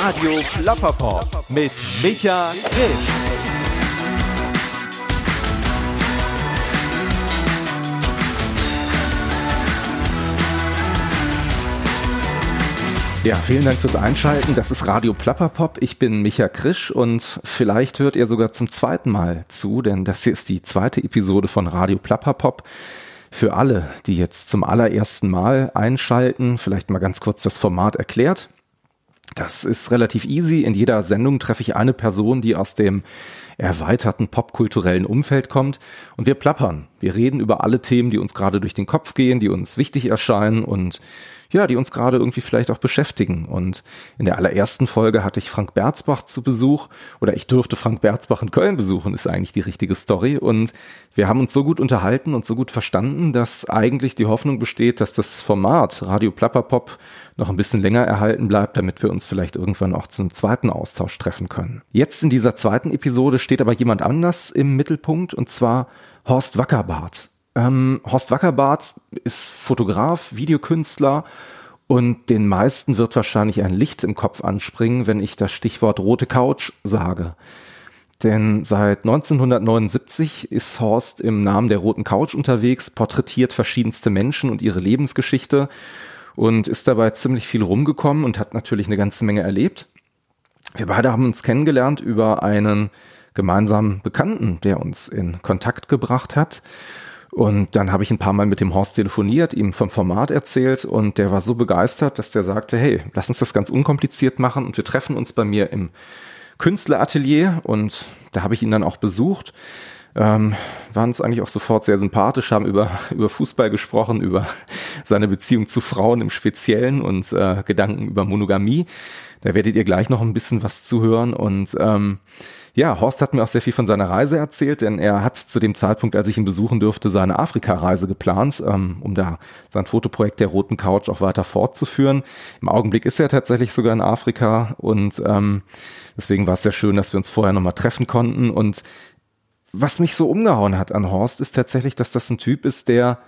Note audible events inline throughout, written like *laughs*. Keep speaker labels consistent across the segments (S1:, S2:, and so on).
S1: Radio Plapperpop mit Micha Grimm.
S2: Ja, vielen Dank fürs Einschalten. Das ist Radio Plapperpop. Ich bin Micha Krisch und vielleicht hört ihr sogar zum zweiten Mal zu, denn das hier ist die zweite Episode von Radio Plapperpop. Für alle, die jetzt zum allerersten Mal einschalten, vielleicht mal ganz kurz das Format erklärt. Das ist relativ easy. In jeder Sendung treffe ich eine Person, die aus dem erweiterten popkulturellen Umfeld kommt und wir plappern. Wir reden über alle Themen, die uns gerade durch den Kopf gehen, die uns wichtig erscheinen und ja, die uns gerade irgendwie vielleicht auch beschäftigen. Und in der allerersten Folge hatte ich Frank Berzbach zu Besuch oder ich durfte Frank Berzbach in Köln besuchen, ist eigentlich die richtige Story. Und wir haben uns so gut unterhalten und so gut verstanden, dass eigentlich die Hoffnung besteht, dass das Format Radio Plapperpop noch ein bisschen länger erhalten bleibt, damit wir uns vielleicht irgendwann auch zum zweiten Austausch treffen können. Jetzt in dieser zweiten Episode steht aber jemand anders im Mittelpunkt und zwar Horst Wackerbart. Ähm, Horst Wackerbart ist Fotograf, Videokünstler und den meisten wird wahrscheinlich ein Licht im Kopf anspringen, wenn ich das Stichwort rote Couch sage. Denn seit 1979 ist Horst im Namen der roten Couch unterwegs, porträtiert verschiedenste Menschen und ihre Lebensgeschichte und ist dabei ziemlich viel rumgekommen und hat natürlich eine ganze Menge erlebt. Wir beide haben uns kennengelernt über einen gemeinsamen Bekannten, der uns in Kontakt gebracht hat. Und dann habe ich ein paar Mal mit dem Horst telefoniert, ihm vom Format erzählt und der war so begeistert, dass der sagte, hey, lass uns das ganz unkompliziert machen und wir treffen uns bei mir im Künstleratelier und da habe ich ihn dann auch besucht. Ähm, waren uns eigentlich auch sofort sehr sympathisch, haben über, *laughs* über Fußball gesprochen, über seine Beziehung zu Frauen im Speziellen und äh, Gedanken über Monogamie. Da werdet ihr gleich noch ein bisschen was zuhören und ähm, ja, Horst hat mir auch sehr viel von seiner Reise erzählt, denn er hat zu dem Zeitpunkt, als ich ihn besuchen durfte, seine Afrika-Reise geplant, ähm, um da sein Fotoprojekt der Roten Couch auch weiter fortzuführen. Im Augenblick ist er tatsächlich sogar in Afrika und ähm, deswegen war es sehr schön, dass wir uns vorher nochmal treffen konnten. Und was mich so umgehauen hat an Horst, ist tatsächlich, dass das ein Typ ist, der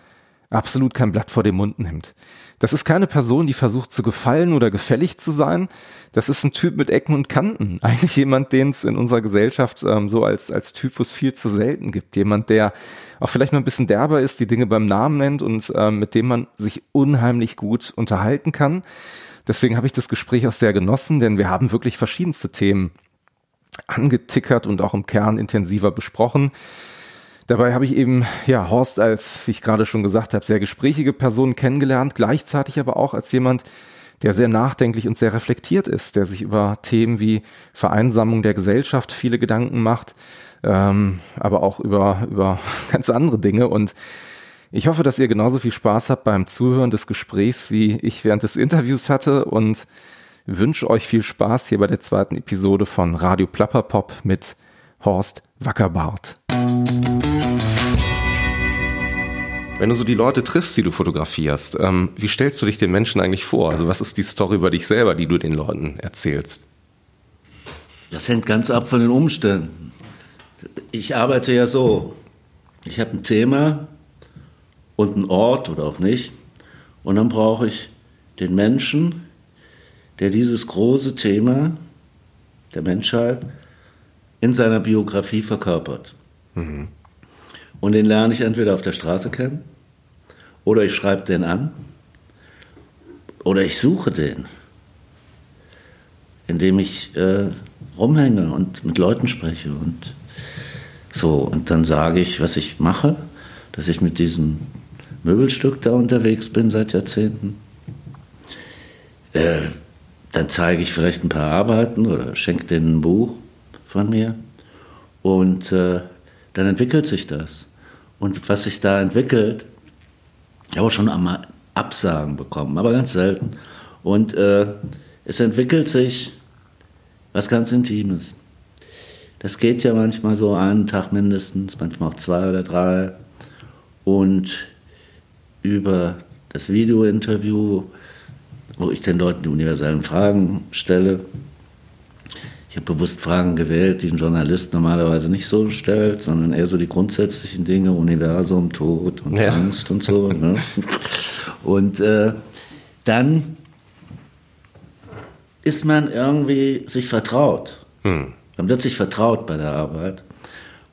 S2: absolut kein Blatt vor den Mund nimmt. Das ist keine Person, die versucht zu gefallen oder gefällig zu sein. Das ist ein Typ mit Ecken und Kanten. *laughs* Eigentlich jemand, den es in unserer Gesellschaft ähm, so als, als Typus viel zu selten gibt. Jemand, der auch vielleicht mal ein bisschen derber ist, die Dinge beim Namen nennt und ähm, mit dem man sich unheimlich gut unterhalten kann. Deswegen habe ich das Gespräch auch sehr genossen, denn wir haben wirklich verschiedenste Themen angetickert und auch im Kern intensiver besprochen. Dabei habe ich eben, ja, Horst als, ich gerade schon gesagt habe, sehr gesprächige Person kennengelernt, gleichzeitig aber auch als jemand, der sehr nachdenklich und sehr reflektiert ist, der sich über Themen wie Vereinsamung der Gesellschaft viele Gedanken macht, ähm, aber auch über, über *laughs* ganz andere Dinge. Und ich hoffe, dass ihr genauso viel Spaß habt beim Zuhören des Gesprächs, wie ich während des Interviews hatte und wünsche euch viel Spaß hier bei der zweiten Episode von Radio Plapperpop mit Horst Wackerbart. Wenn du so die Leute triffst, die du fotografierst, ähm, wie stellst du dich den Menschen eigentlich vor? Also was ist die Story über dich selber, die du den Leuten erzählst?
S3: Das hängt ganz ab von den Umständen. Ich arbeite ja so. Ich habe ein Thema und einen Ort oder auch nicht. Und dann brauche ich den Menschen, der dieses große Thema der Menschheit in seiner Biografie verkörpert. Mhm. Und den lerne ich entweder auf der Straße kennen oder ich schreibe den an oder ich suche den, indem ich äh, rumhänge und mit Leuten spreche und so. Und dann sage ich, was ich mache, dass ich mit diesem Möbelstück da unterwegs bin seit Jahrzehnten. Äh, dann zeige ich vielleicht ein paar Arbeiten oder schenke denen ein Buch von mir. Und äh, dann entwickelt sich das. Und was sich da entwickelt, ich habe auch schon einmal Absagen bekommen, aber ganz selten. Und äh, es entwickelt sich was ganz Intimes. Das geht ja manchmal so einen Tag mindestens, manchmal auch zwei oder drei. Und über das Videointerview, wo ich den Leuten die universellen Fragen stelle, ich habe bewusst Fragen gewählt, die ein Journalist normalerweise nicht so stellt, sondern eher so die grundsätzlichen Dinge, Universum, Tod und ja. Angst und so. Ne? Und äh, dann ist man irgendwie sich vertraut. Hm. Man wird sich vertraut bei der Arbeit.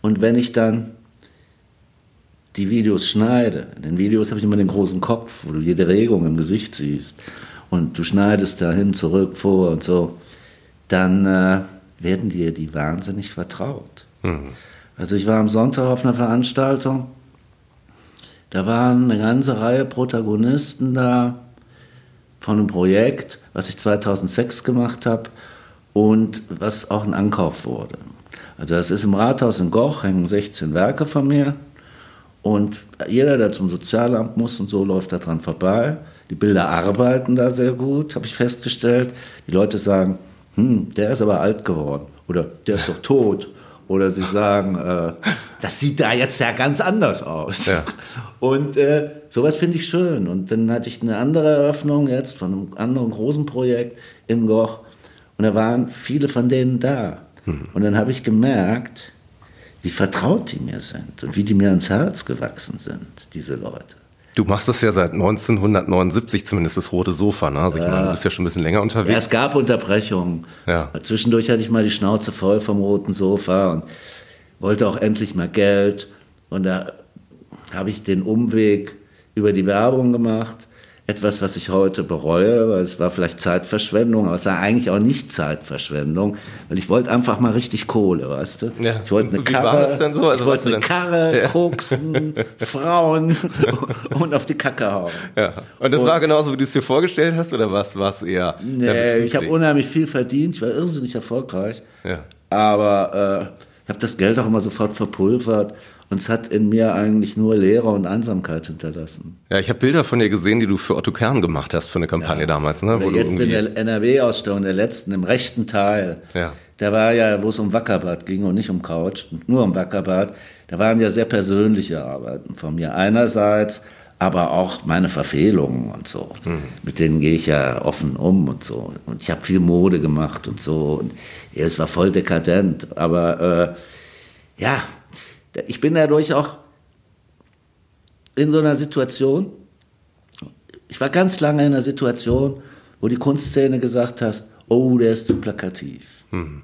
S3: Und wenn ich dann die Videos schneide, in den Videos habe ich immer den großen Kopf, wo du jede Regung im Gesicht siehst und du schneidest da hin, zurück, vor und so, dann äh, werden dir die wahnsinnig vertraut. Mhm. Also ich war am Sonntag auf einer Veranstaltung, da waren eine ganze Reihe Protagonisten da von einem Projekt, was ich 2006 gemacht habe und was auch ein Ankauf wurde. Also das ist im Rathaus in Goch, hängen 16 Werke von mir und jeder, der zum Sozialamt muss und so, läuft da dran vorbei. Die Bilder arbeiten da sehr gut, habe ich festgestellt. Die Leute sagen, hm, der ist aber alt geworden oder der ist doch tot. Oder sie sagen, äh, das sieht da jetzt ja ganz anders aus. Ja. Und äh, sowas finde ich schön. Und dann hatte ich eine andere Eröffnung jetzt von einem anderen großen Projekt in Goch. Und da waren viele von denen da. Hm. Und dann habe ich gemerkt, wie vertraut die mir sind und wie die mir ans Herz gewachsen sind, diese Leute.
S4: Du machst das ja seit 1979 zumindest, das rote Sofa. Ne? Also ich meine, du bist ja schon ein bisschen länger unterwegs. Ja,
S3: es gab Unterbrechungen. Ja. Zwischendurch hatte ich mal die Schnauze voll vom roten Sofa und wollte auch endlich mal Geld. Und da habe ich den Umweg über die Werbung gemacht etwas, was ich heute bereue, weil es war vielleicht Zeitverschwendung, aber es war eigentlich auch nicht Zeitverschwendung, weil ich wollte einfach mal richtig Kohle, weißt du? Ja. Ich wollte eine Karre, so? also ich wollte eine Karre, ja. koksen, *laughs* Frauen *laughs* und auf die Kacke hauen.
S4: Ja. Und das und, war genauso, wie du es dir vorgestellt hast, oder was war es eher?
S3: Nee, ich habe unheimlich viel verdient, ich war irrsinnig erfolgreich, ja. aber äh, ich habe das Geld auch immer sofort verpulvert und es hat in mir eigentlich nur Leere und Einsamkeit hinterlassen.
S4: Ja, ich habe Bilder von dir gesehen, die du für Otto Kern gemacht hast für eine Kampagne ja. damals. Ne?
S3: Wo jetzt in der NRW-Ausstellung, der letzten, im rechten Teil. Ja. Da war ja, wo es um Wackerbad ging und nicht um Couch, nur um Wackerbad. Da waren ja sehr persönliche Arbeiten von mir. Einerseits, aber auch meine Verfehlungen und so. Mhm. Mit denen gehe ich ja offen um und so. Und ich habe viel Mode gemacht und so. Und ja, es war voll dekadent. Aber äh, ja, ich bin dadurch auch in so einer Situation, ich war ganz lange in einer Situation, wo die Kunstszene gesagt hat, oh, der ist zu plakativ. Mhm.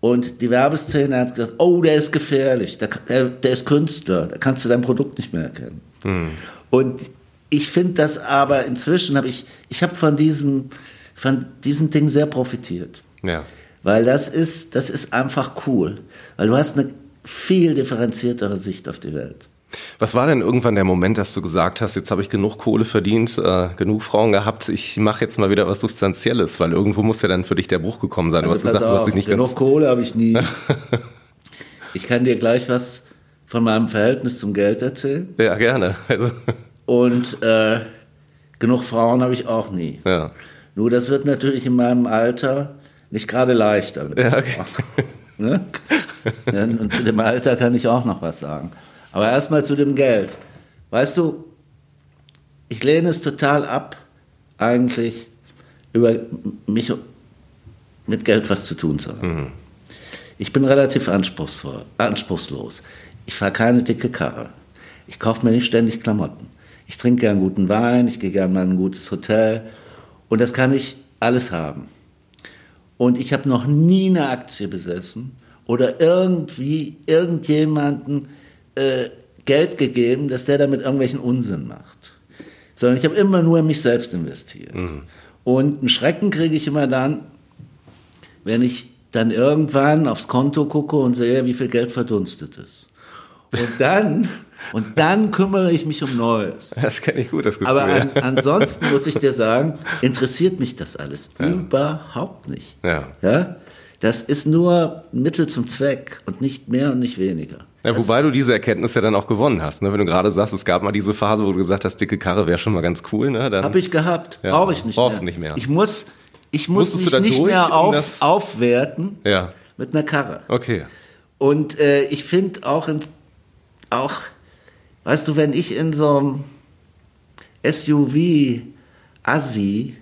S3: Und die Werbeszene hat gesagt, oh, der ist gefährlich, der, der, der ist Künstler, da kannst du dein Produkt nicht mehr erkennen. Mhm. Und ich finde das aber, inzwischen habe ich, ich habe von diesem, von diesem Ding sehr profitiert. Ja. Weil das ist, das ist einfach cool. Weil du hast eine viel differenziertere Sicht auf die Welt.
S4: Was war denn irgendwann der Moment, dass du gesagt hast, jetzt habe ich genug Kohle verdient, äh, genug Frauen gehabt, ich mache jetzt mal wieder was Substanzielles, weil irgendwo muss ja dann für dich der Bruch gekommen sein. Du also hast gesagt, auf, du hast dich nicht
S3: genug ganz... Kohle habe ich nie. *laughs* ich kann dir gleich was von meinem Verhältnis zum Geld erzählen.
S4: Ja, gerne. Also.
S3: Und äh, genug Frauen habe ich auch nie. Ja. Nur das wird natürlich in meinem Alter nicht gerade leichter. Ja, okay. *laughs* Ne? *laughs* Und zu dem Alter kann ich auch noch was sagen. Aber erstmal zu dem Geld. Weißt du, ich lehne es total ab, eigentlich über mich mit Geld was zu tun zu haben. Mhm. Ich bin relativ anspruchsvoll, anspruchslos. Ich fahre keine dicke Karre. Ich kaufe mir nicht ständig Klamotten. Ich trinke gern guten Wein, ich gehe gern mal in ein gutes Hotel. Und das kann ich alles haben. Und ich habe noch nie eine Aktie besessen oder irgendwie irgendjemanden äh, Geld gegeben, dass der damit irgendwelchen Unsinn macht. Sondern ich habe immer nur in mich selbst investiert. Mhm. Und einen Schrecken kriege ich immer dann, wenn ich dann irgendwann aufs Konto gucke und sehe, wie viel Geld verdunstet ist. Und dann, *laughs* und dann kümmere ich mich um Neues.
S4: Das kenne ich gut, das Gefühl.
S3: Aber an, ansonsten muss ich dir sagen, interessiert mich das alles ja. überhaupt nicht. Ja. ja. Das ist nur Mittel zum Zweck und nicht mehr und nicht weniger.
S4: Ja, wobei du diese Erkenntnis ja dann auch gewonnen hast. Ne? Wenn du gerade sagst, es gab mal diese Phase, wo du gesagt hast, dicke Karre wäre schon mal ganz cool. Ne?
S3: Habe ich gehabt, ja, brauche ich nicht
S4: mehr. nicht mehr.
S3: Ich muss, ich muss mich nicht mehr auf, aufwerten ja. mit einer Karre.
S4: Okay.
S3: Und äh, ich finde auch in, auch, weißt du, wenn ich in so einem SUV Assi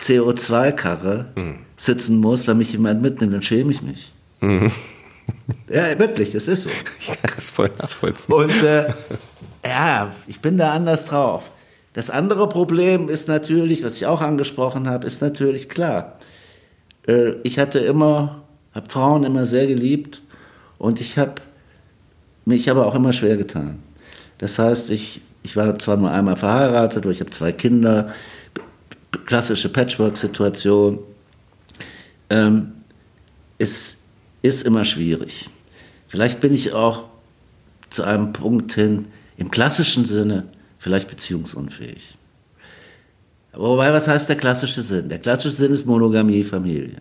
S3: CO2-Karre hm. sitzen muss, weil mich jemand mitnimmt, dann schäme ich mich. Hm. *laughs* Ja, wirklich, das ist so. *laughs* Ich kann das voll nachvollziehen. Und äh, ja, ich bin da anders drauf. Das andere Problem ist natürlich, was ich auch angesprochen habe, ist natürlich klar. äh, ich hatte immer, habe Frauen immer sehr geliebt und ich habe mich aber auch immer schwer getan. Das heißt, ich, ich war zwar nur einmal verheiratet, aber ich habe zwei Kinder, klassische Patchwork-Situation. Ähm, es ist immer schwierig. Vielleicht bin ich auch zu einem Punkt hin, im klassischen Sinne, vielleicht beziehungsunfähig. Wobei, was heißt der klassische Sinn? Der klassische Sinn ist Monogamie, Familie.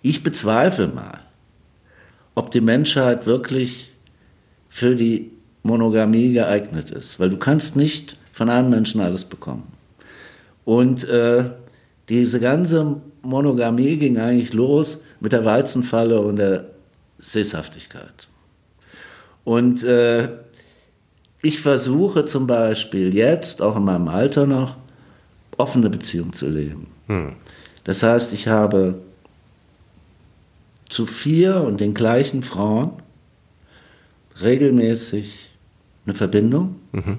S3: Ich bezweifle mal, ob die Menschheit wirklich für die Monogamie geeignet ist, weil du kannst nicht von einem Menschen alles bekommen. Und äh, diese ganze Monogamie ging eigentlich los mit der Weizenfalle und der Sesshaftigkeit. Und äh, ich versuche zum Beispiel jetzt, auch in meinem Alter noch, offene Beziehung zu leben. Hm. Das heißt, ich habe zu vier und den gleichen Frauen regelmäßig eine Verbindung mhm.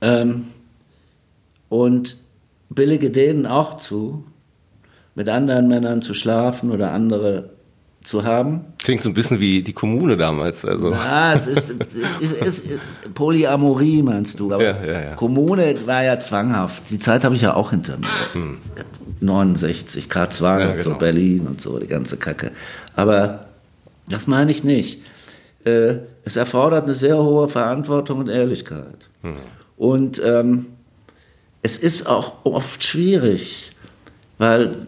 S3: ähm, und billige denen auch zu, mit anderen Männern zu schlafen oder andere zu haben.
S4: Klingt so ein bisschen wie die Kommune damals. Also.
S3: Ja, es ist, es ist, es ist Polyamorie, meinst du. Aber ja, ja, ja. Kommune war ja zwanghaft. Die Zeit habe ich ja auch hinter mir. Hm. 69, K2 ja, und so, genau. Berlin und so, die ganze Kacke. Aber das meine ich nicht. Äh, es erfordert eine sehr hohe Verantwortung und Ehrlichkeit. Hm. Und ähm, es ist auch oft schwierig, weil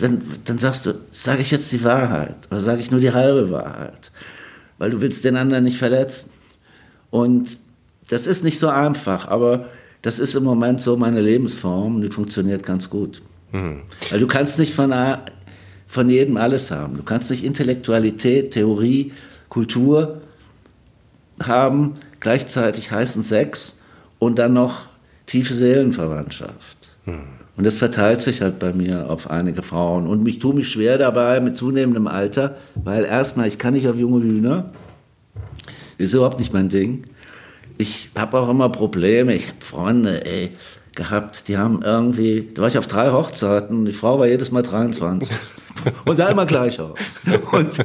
S3: wenn, dann sagst du, sage ich jetzt die Wahrheit oder sage ich nur die halbe Wahrheit, weil du willst den anderen nicht verletzen. Und das ist nicht so einfach, aber das ist im Moment so meine Lebensform und die funktioniert ganz gut. Mhm. Weil du kannst nicht von, von jedem alles haben. Du kannst nicht Intellektualität, Theorie, Kultur haben, gleichzeitig heißen Sex und dann noch tiefe Seelenverwandtschaft. Mhm. Und das verteilt sich halt bei mir auf einige Frauen. Und ich tue mich schwer dabei mit zunehmendem Alter, weil erstmal, ich kann nicht auf junge Hühner. Das ist überhaupt nicht mein Ding. Ich habe auch immer Probleme. Ich habe Freunde, ey, gehabt, die haben irgendwie, da war ich auf drei Hochzeiten die Frau war jedes Mal 23. *laughs* und sah immer gleich aus. Und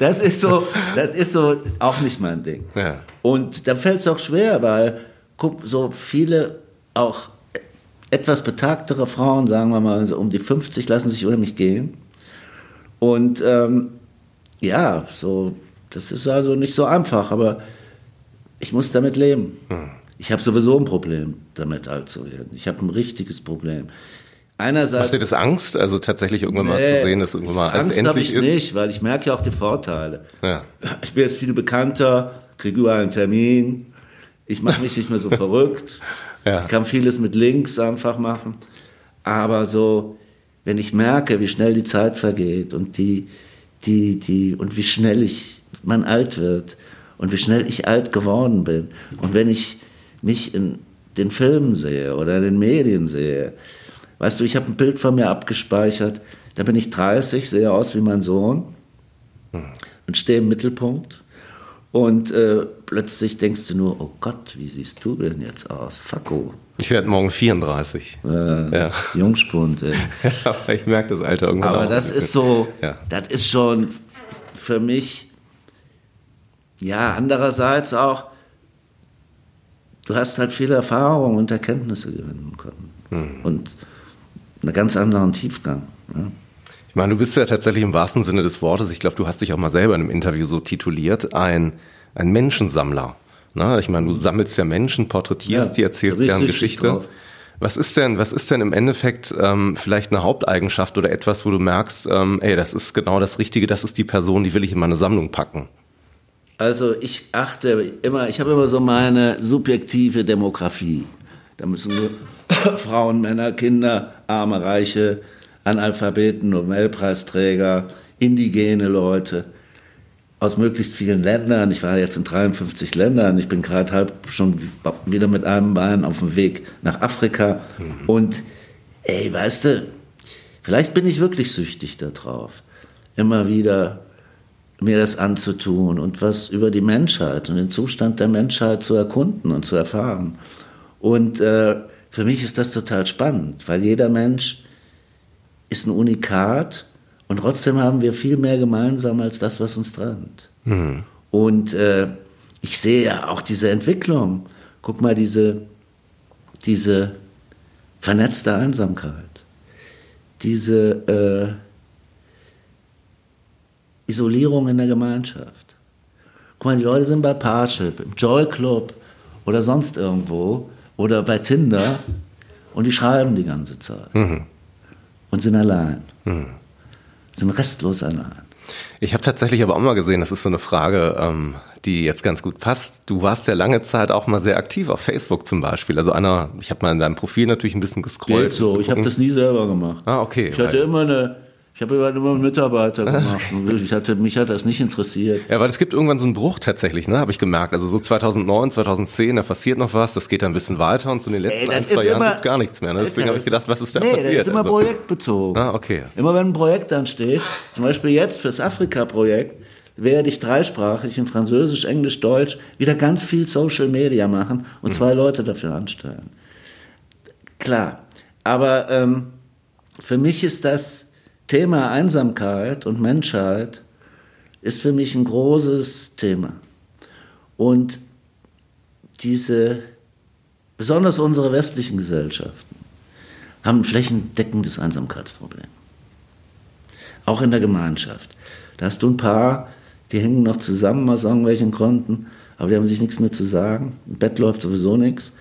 S3: das ist so, das ist so auch nicht mein Ding. Ja. Und da fällt es auch schwer, weil guck, so viele auch etwas betagtere Frauen, sagen wir mal so um die 50, lassen sich über mich gehen. Und ähm, ja, so, das ist also nicht so einfach, aber ich muss damit leben. Hm. Ich habe sowieso ein Problem damit alt zu werden. Ich habe ein richtiges Problem.
S4: Einerseits, Macht dir das Angst, also tatsächlich irgendwann mal zu sehen, dass irgendwann mal
S3: Angst
S4: als
S3: endlich ich ist? nicht, weil ich merke ja auch die Vorteile. Ja. Ich bin jetzt viel bekannter, kriege überall einen Termin, ich mache mich nicht mehr so *laughs* verrückt. Ja. Ich kann vieles mit Links einfach machen. Aber so, wenn ich merke, wie schnell die Zeit vergeht und die, die, die, und wie schnell ich, man alt wird und wie schnell ich alt geworden bin. Und wenn ich mich in den Filmen sehe oder in den Medien sehe, weißt du, ich habe ein Bild von mir abgespeichert, da bin ich 30, sehe aus wie mein Sohn hm. und stehe im Mittelpunkt und äh, plötzlich denkst du nur, oh Gott, wie siehst du denn jetzt aus? Facko.
S4: Ich werde morgen 34.
S3: Äh, ja. Jungspund. Ey. *laughs*
S4: Aber ich merke das Alter irgendwann
S3: Aber das ist so, ja. das ist schon für mich, ja, andererseits auch, du hast halt viele Erfahrungen und Erkenntnisse gewinnen können. Hm. Und einen ganz anderen Tiefgang. Ja.
S4: Ich meine, du bist ja tatsächlich im wahrsten Sinne des Wortes, ich glaube, du hast dich auch mal selber in einem Interview so tituliert, ein, ein Menschensammler. Na, ich meine, du sammelst ja Menschen, porträtierst ja, die, erzählst deren Geschichte. Drauf. Was ist denn, was ist denn im Endeffekt ähm, vielleicht eine Haupteigenschaft oder etwas, wo du merkst, ähm, ey, das ist genau das Richtige, das ist die Person, die will ich in meine Sammlung packen?
S3: Also ich achte immer, ich habe immer so meine subjektive Demografie. Da müssen nur *coughs* Frauen, Männer, Kinder, Arme, Reiche, Analphabeten, Nobelpreisträger, indigene Leute aus möglichst vielen Ländern. Ich war jetzt in 53 Ländern. Ich bin gerade halb schon wieder mit einem Bein auf dem Weg nach Afrika. Mhm. Und ey, weißt du, vielleicht bin ich wirklich süchtig darauf, immer wieder mir das anzutun und was über die Menschheit und den Zustand der Menschheit zu erkunden und zu erfahren. Und äh, für mich ist das total spannend, weil jeder Mensch ist ein Unikat Und trotzdem haben wir viel mehr gemeinsam als das, was uns trennt.
S4: Mhm.
S3: Und äh, ich sehe ja auch diese Entwicklung. Guck mal, diese, diese vernetzte Einsamkeit, diese äh, Isolierung in der Gemeinschaft. Guck mal, die Leute sind bei Parship, im Joy Club oder sonst irgendwo oder bei Tinder und die schreiben die ganze Zeit und sind allein. Sind restlos allein.
S4: Ich habe tatsächlich aber auch mal gesehen, das ist so eine Frage, ähm, die jetzt ganz gut passt. Du warst ja lange Zeit auch mal sehr aktiv auf Facebook zum Beispiel. Also einer, ich habe mal in deinem Profil natürlich ein bisschen gescrollt.
S3: Geht so, ich habe das nie selber gemacht.
S4: Ah, okay.
S3: Ich hatte immer eine, ich habe immer einen Mitarbeiter gemacht. Ich hatte, mich hat das nicht interessiert.
S4: Ja, weil es gibt irgendwann so einen Bruch tatsächlich, ne, habe ich gemerkt. Also so 2009, 2010, da passiert noch was, das geht dann ein bisschen weiter und so in den letzten
S3: Ey,
S4: ein, zwei Jahren gibt's gar nichts mehr. Ne? Deswegen habe ich gedacht, was ist da
S3: nee,
S4: passiert?
S3: das ist immer
S4: Also-
S3: projektbezogen.
S4: Ah, okay.
S3: Immer wenn ein Projekt ansteht, zum Beispiel jetzt fürs Afrika-Projekt, werde ich dreisprachig in Französisch, Englisch, Deutsch wieder ganz viel Social Media machen und zwei Leute dafür anstellen. Klar, aber ähm, für mich ist das Thema Einsamkeit und Menschheit ist für mich ein großes Thema. Und diese, besonders unsere westlichen Gesellschaften, haben ein flächendeckendes Einsamkeitsproblem. Auch in der Gemeinschaft. Da hast du ein paar, die hängen noch zusammen aus irgendwelchen Gründen, aber die haben sich nichts mehr zu sagen. Im Bett läuft sowieso nichts.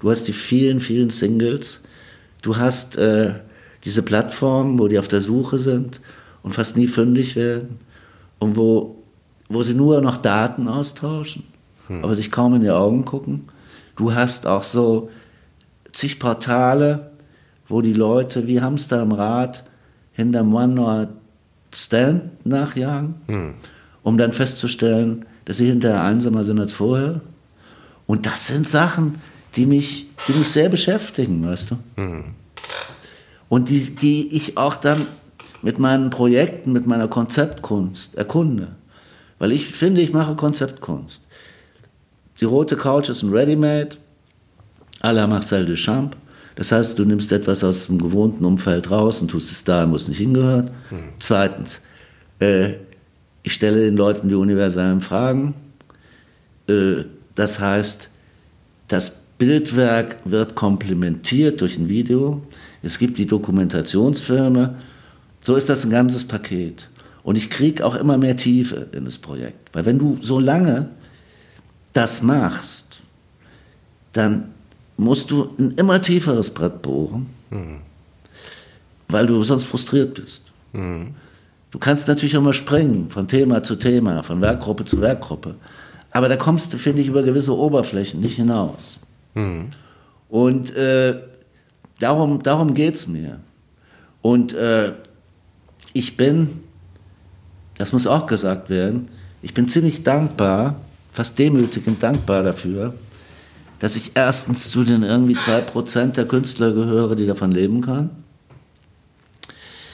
S3: Du hast die vielen, vielen Singles. Du hast äh, diese Plattformen, wo die auf der Suche sind und fast nie fündig werden und wo, wo sie nur noch Daten austauschen, aber sich kaum in die Augen gucken. Du hast auch so zig Portale, wo die Leute wie Hamster im Rad hinterm One-Night-Stand nachjagen, um dann festzustellen, dass sie hinterher einsamer sind als vorher. Und das sind Sachen, die mich, die mich sehr beschäftigen, weißt du? Und die, die ich auch dann mit meinen Projekten, mit meiner Konzeptkunst erkunde. Weil ich finde, ich mache Konzeptkunst. Die rote Couch ist ein Ready-Made, à la Marcel Duchamp. Das heißt, du nimmst etwas aus dem gewohnten Umfeld raus und tust es da, wo es nicht hingehört. Zweitens, äh, ich stelle den Leuten die universellen Fragen. Äh, das heißt, das Bildwerk wird komplementiert durch ein Video. Es gibt die Dokumentationsfilme. So ist das ein ganzes Paket. Und ich kriege auch immer mehr Tiefe in das Projekt. Weil wenn du so lange das machst, dann musst du ein immer tieferes Brett bohren, weil du sonst frustriert bist. Du kannst natürlich auch mal springen von Thema zu Thema, von Werkgruppe zu Werkgruppe. Aber da kommst du, finde ich, über gewisse Oberflächen nicht hinaus. Und äh, darum, darum geht es mir. Und äh, ich bin, das muss auch gesagt werden, ich bin ziemlich dankbar, fast demütigend dankbar dafür, dass ich erstens zu den irgendwie zwei Prozent der Künstler gehöre, die davon leben können.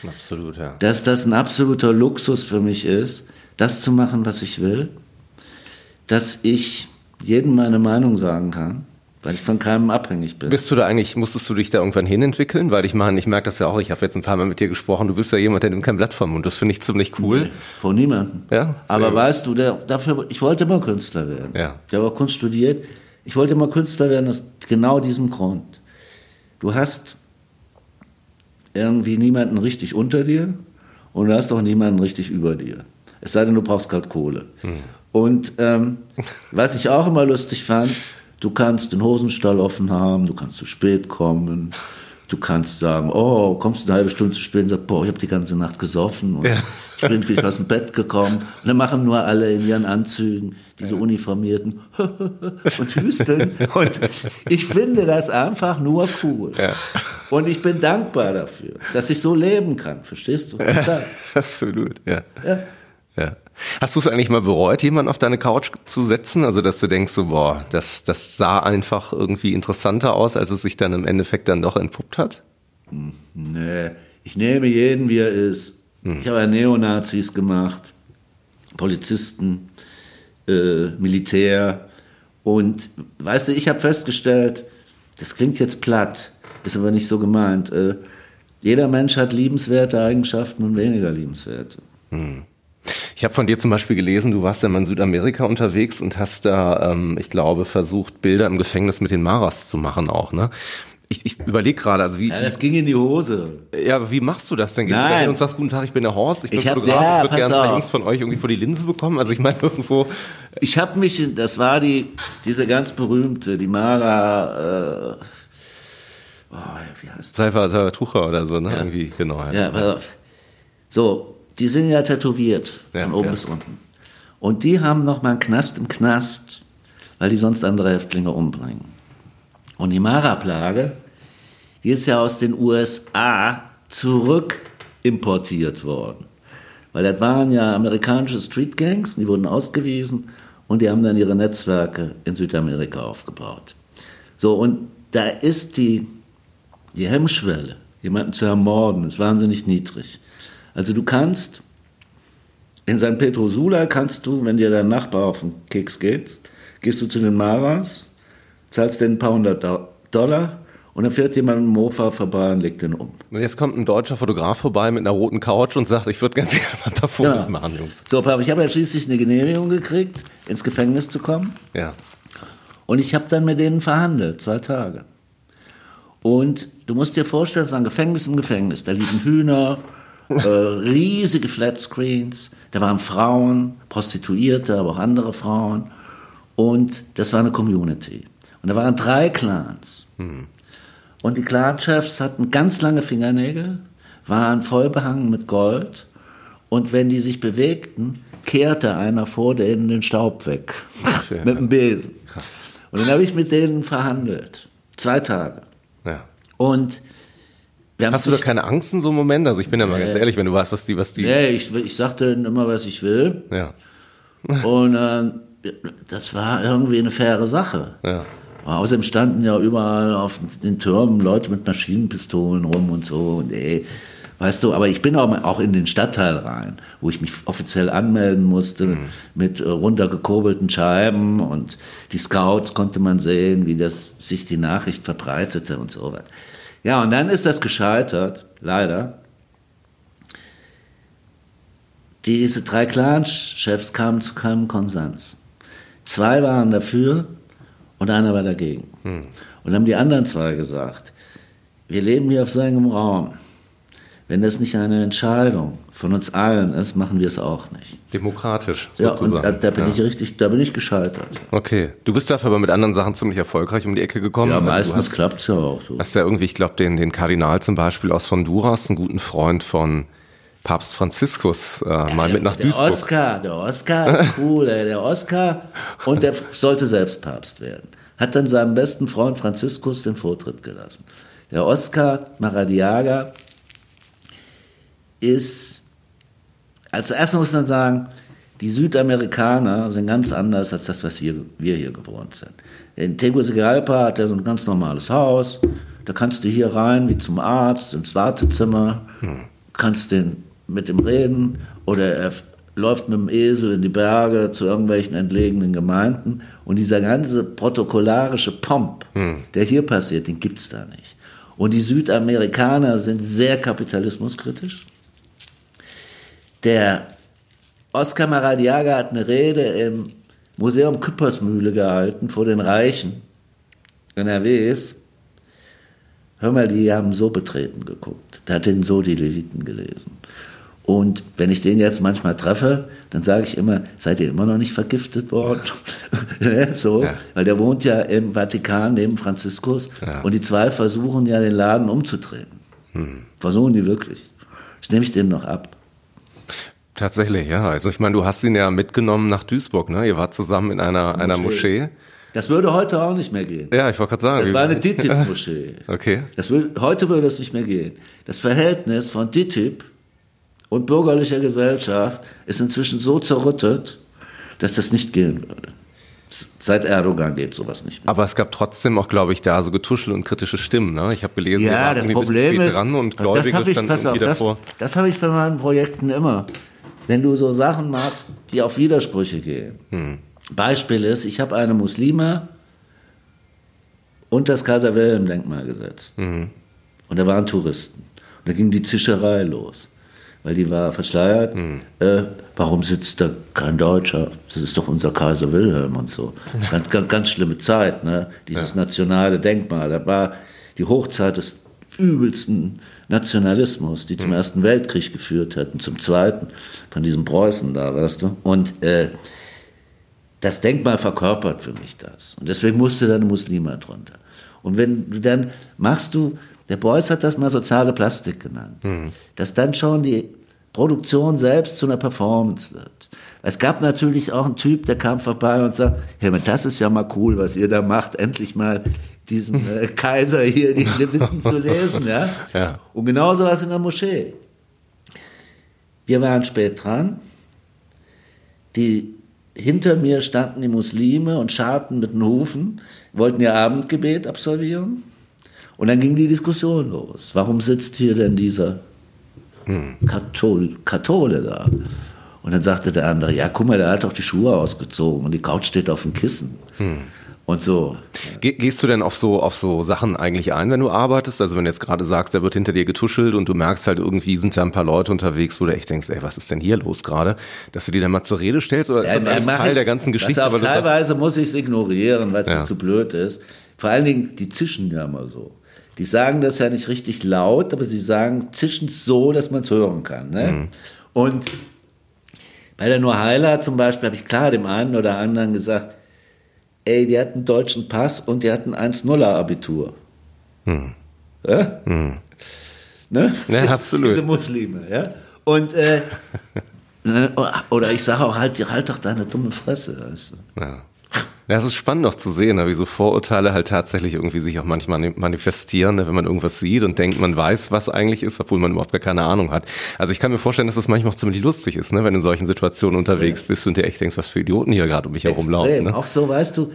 S4: Absolut, ja.
S3: Dass das ein absoluter Luxus für mich ist, das zu machen, was ich will. Dass ich jedem meine Meinung sagen kann, weil ich von keinem abhängig bin.
S4: Bist du da eigentlich, musstest du dich da irgendwann hinentwickeln? Weil ich meine, ich merke das ja auch, ich habe jetzt ein paar Mal mit dir gesprochen, du bist ja jemand, der nimmt kein Blatt vom Mund. Das finde ich ziemlich cool.
S3: Von niemandem.
S4: Ja,
S3: Aber weißt du, der, dafür, ich wollte immer Künstler werden.
S4: Ja.
S3: Ich habe auch Kunst studiert. Ich wollte immer Künstler werden aus genau diesem Grund. Du hast irgendwie niemanden richtig unter dir und du hast auch niemanden richtig über dir. Es sei denn, du brauchst gerade Kohle. Und ähm, was ich auch immer lustig fand, du kannst den Hosenstall offen haben, du kannst zu spät kommen, du kannst sagen, oh, kommst du eine halbe Stunde zu spät und sagst, boah, ich habe die ganze Nacht gesoffen und
S4: Ja.
S3: ich bin nicht aus dem Bett gekommen. Und dann machen nur alle in ihren Anzügen diese Uniformierten *laughs* und hüsteln. Und ich finde das einfach nur cool.
S4: Ja.
S3: Und ich bin dankbar dafür, dass ich so leben kann. Verstehst du? Klar. *laughs*
S4: Absolut, ja.
S3: Ja.
S4: Hast du es eigentlich mal bereut, jemanden auf deine Couch zu setzen? Also, dass du denkst, so, boah, das, das sah einfach irgendwie interessanter aus, als es sich dann im Endeffekt dann doch entpuppt hat?
S3: Nee, ich nehme jeden, wie er ist. Ich habe ja Neonazis gemacht, Polizisten, äh, Militär. Und weißt du, ich habe festgestellt, das klingt jetzt platt, ist aber nicht so gemeint. Äh, jeder Mensch hat liebenswerte Eigenschaften und weniger liebenswerte.
S4: Ich habe von dir zum Beispiel gelesen, du warst ja mal in Südamerika unterwegs und hast da, ähm, ich glaube, versucht, Bilder im Gefängnis mit den Maras zu machen auch, ne? Ich, ich überlege gerade, also wie,
S3: Ja, das ging in die Hose.
S4: ja, aber wie machst du das denn? Gehst du
S3: Nein.
S4: da hin und sagst, guten Tag, ich bin der Horst, ich bin
S3: Ich hab-
S4: Fotograf,
S3: ja,
S4: ich würde gerne ein paar. Jungs von euch irgendwie vor die Linse bekommen. Also ich meine *laughs* irgendwo,
S3: Ich habe mich, das war die, diese ganz berühmte, die Mara, äh, oh, wie heißt
S4: Seifer, Seifer Tucher oder so, ne?
S3: Ja.
S4: Irgendwie, genau.
S3: die? Ja, pass auf. So, die sind ja tätowiert,
S4: Ja,
S3: von oben
S4: ja.
S3: bis unten. Und die haben noch mal einen Knast im Knast, weil die sonst andere Häftlinge umbringen. Und die Mara-Plage, die ist ja aus den USA zurück importiert worden. Weil das waren ja amerikanische Streetgangs, die wurden ausgewiesen und die haben dann ihre Netzwerke in Südamerika aufgebaut. So, und da ist die, die Hemmschwelle, jemanden zu ermorden, ist wahnsinnig niedrig. Also du kannst, in San Pedro Sula kannst du, wenn dir dein Nachbar auf den Keks geht, gehst du zu den Maras, zahlst denen ein paar hundert Do- Dollar und dann fährt jemand dem Mofa vorbei und legt den um.
S4: Und jetzt kommt ein deutscher Fotograf vorbei mit einer roten Couch und sagt, ich würde ganz *laughs* gerne mal ein paar Fotos
S3: Ja.
S4: machen, Jungs.
S3: So, Papa, ich habe ja schließlich eine Genehmigung gekriegt, ins Gefängnis zu kommen.
S4: Ja.
S3: Und ich habe dann mit denen verhandelt, zwei Tage. Und du musst dir vorstellen, es war ein Gefängnis im Gefängnis. Da liefen Hühner, äh, riesige Flatscreens, da waren Frauen, Prostituierte, aber auch andere Frauen. Und das war eine Community. Und da waren drei Clans. Und die Clanchefs hatten ganz lange Fingernägel, waren voll behangen mit Gold. Und wenn die sich bewegten, kehrte einer vor denen den Staub weg.
S4: Schön.
S3: mit dem Besen.
S4: Krass.
S3: Und dann habe ich mit denen verhandelt. Zwei Tage.
S4: Ja.
S3: Und
S4: Hast du da keine Angst in so einem Moment? Also ich bin ja mal ganz ehrlich, wenn du weißt, was die, was die.
S3: Nee, ich, ich sagte immer, was ich will.
S4: Ja. *laughs*
S3: Und äh, das war irgendwie eine faire Sache.
S4: Ja.
S3: Außerdem standen ja überall auf den Türmen Leute mit Maschinenpistolen rum und so. Und ey, weißt du, aber ich bin auch, auch in den Stadtteil rein, wo ich mich offiziell anmelden musste mit äh, runtergekurbelten Scheiben und die Scouts konnte man sehen, wie das sich die Nachricht verbreitete und so weiter. Ja, und dann ist das gescheitert, leider. Diese drei Clan-Chefs kamen zu keinem Konsens. Zwei waren dafür und einer war dagegen. Und dann haben die anderen zwei gesagt, wir leben hier auf so engem Raum. Wenn das nicht eine Entscheidung von uns allen ist, machen wir es auch nicht.
S4: Demokratisch,
S3: Ja, und
S4: sozusagen.
S3: da, da bin
S4: ja.
S3: ich richtig, da bin ich gescheitert.
S4: Okay. Du bist dafür aber mit anderen Sachen ziemlich erfolgreich um die Ecke gekommen.
S3: Ja,
S4: Also
S3: meistens
S4: hast,
S3: klappt's ja auch so.
S4: hast ja irgendwie, ich glaube, den, den Kardinal zum Beispiel aus Honduras, einen guten Freund von Papst Franziskus, äh, mal mit nach
S3: der
S4: Duisburg.
S3: Oscar, der Oscar ist cool, ey, der Oscar. Und der sollte selbst Papst werden. Hat dann seinem besten Freund Franziskus den Vortritt gelassen. Der Oscar Maradiaga ist, also erstmal muss man sagen, die Südamerikaner sind ganz anders als das, was hier, wir hier gewohnt sind. In Tegucigalpa hat er so ein ganz normales Haus. Da kannst du hier rein, wie zum Arzt, ins Wartezimmer, kannst den mit ihm reden oder er läuft mit dem Esel in die Berge zu irgendwelchen entlegenen Gemeinden. Und dieser ganze protokollarische Pomp, der hier passiert, den gibt's da nicht. Und die Südamerikaner sind sehr kapitalismuskritisch. Der Oscar Maradiaga hat eine Rede im Museum Küppersmühle gehalten vor den Reichen NRWs. Hör mal, die haben so betreten geguckt. Da hat den so die Leviten gelesen. Und wenn ich den jetzt manchmal treffe, dann sage ich immer, seid ihr immer noch nicht vergiftet worden? *laughs* Ne, so,
S4: Ja.
S3: weil der wohnt ja im Vatikan neben Franziskus
S4: Ja.
S3: und die zwei versuchen ja den Laden umzutreten. Versuchen die wirklich. Das nehme ich denen noch ab.
S4: Tatsächlich, ja. Also ich meine, du hast ihn ja mitgenommen nach Duisburg, ne? Ihr wart zusammen in einer, einer Moschee.
S3: Das würde heute auch nicht mehr gehen.
S4: Ja, ich wollte gerade sagen.
S3: Das war eine DITIB-Moschee. *laughs*
S4: Okay.
S3: Das würde, heute würde es nicht mehr gehen. Das Verhältnis von DITIB und bürgerlicher Gesellschaft ist inzwischen so zerrüttet, dass das nicht gehen würde. Seit Erdogan geht sowas nicht mehr.
S4: Aber es gab trotzdem auch, glaube ich, da so Getuschel und kritische Stimmen. Ne? Ich habe gelesen, irgendwie ein bisschen spät dran und Gläubige
S3: das ich,
S4: standen
S3: auf,
S4: irgendwie
S3: das,
S4: davor.
S3: das habe ich bei meinen Projekten immer. Wenn du so Sachen machst, die auf Widersprüche gehen.
S4: Hm.
S3: Beispiel ist, ich habe eine Muslime und das Kaiser Wilhelm Denkmal gesetzt.
S4: Mhm.
S3: Und da waren Touristen. Und da ging die Zischerei los. Weil die war verschleiert.
S4: Hm.
S3: Äh, warum sitzt da kein Deutscher? Das ist doch unser Kaiser Wilhelm und so. Ganz, ganz, ganz schlimme Zeit, ne? Dieses nationale Denkmal. Da war die Hochzeit des übelsten Nationalismus, die zum Ersten Weltkrieg geführt hätten, zum Zweiten, von diesem Preußen da, weißt du. Und äh, das Denkmal verkörpert für mich das. Und deswegen musste dann Muslima drunter. Und wenn du dann machst du, der Beuys hat das mal soziale Plastik genannt, dass dann schon die Produktion selbst zu einer Performance wird. Es gab natürlich auch einen Typ, der kam vorbei und sagt, hey, das ist ja mal cool, was ihr da macht, endlich mal diesem äh, Kaiser hier die *laughs* Leviten zu lesen. Ja?
S4: Ja.
S3: Und genauso war es in der Moschee. Wir waren spät dran. Die, hinter mir standen die Muslime und scharten mit den Hufen, wollten ihr Abendgebet absolvieren. Und dann ging die Diskussion los. Warum sitzt hier denn dieser Kathol Kathole da? Und dann sagte der andere, ja, guck mal, der hat doch die Schuhe ausgezogen und die Couch steht auf dem Kissen. Und so.
S4: Ge gehst du denn auf so, auf so Sachen eigentlich ein, wenn du arbeitest? Also wenn du jetzt gerade sagst, da wird hinter dir getuschelt und du merkst halt irgendwie sind da ein paar Leute unterwegs, wo du echt denkst, ey, was ist denn hier los gerade? Dass du die dann mal zur Rede stellst oder ist das
S3: Ja,
S4: Teil
S3: ich-
S4: der ganzen Geschichte?
S3: Auf, teilweise muss ich es ignorieren, weil es
S4: Ja.
S3: mir zu blöd ist. Vor allen Dingen, die zischen ja immer so. Die sagen das ja nicht richtig laut, aber sie sagen zischend so, dass man es hören kann. Ne?
S4: Mhm.
S3: Und bei der Nurheila zum Beispiel habe ich klar dem einen oder anderen gesagt, ey, die hatten einen deutschen Pass und die hatten 1-0er Abitur. Ja? Ne?
S4: Mhm. Ja, absolut.
S3: Diese Muslime, ja. Und äh, *laughs* ne, oder ich sage auch halt, halt doch deine dumme Fresse, weißt du.
S4: Ja. Ja, es ist spannend auch zu sehen, ne, wie so Vorurteile halt tatsächlich irgendwie sich auch manchmal mani- manifestieren, ne, wenn man irgendwas sieht und denkt, man weiß, was eigentlich ist, obwohl man überhaupt gar keine Ahnung hat. Also ich kann mir vorstellen, dass das manchmal auch ziemlich lustig ist, ne, wenn du in solchen Situationen unterwegs bist und dir echt denkst, was für Idioten hier gerade um mich herumlaufen. Ne?
S3: Auch so, weißt du,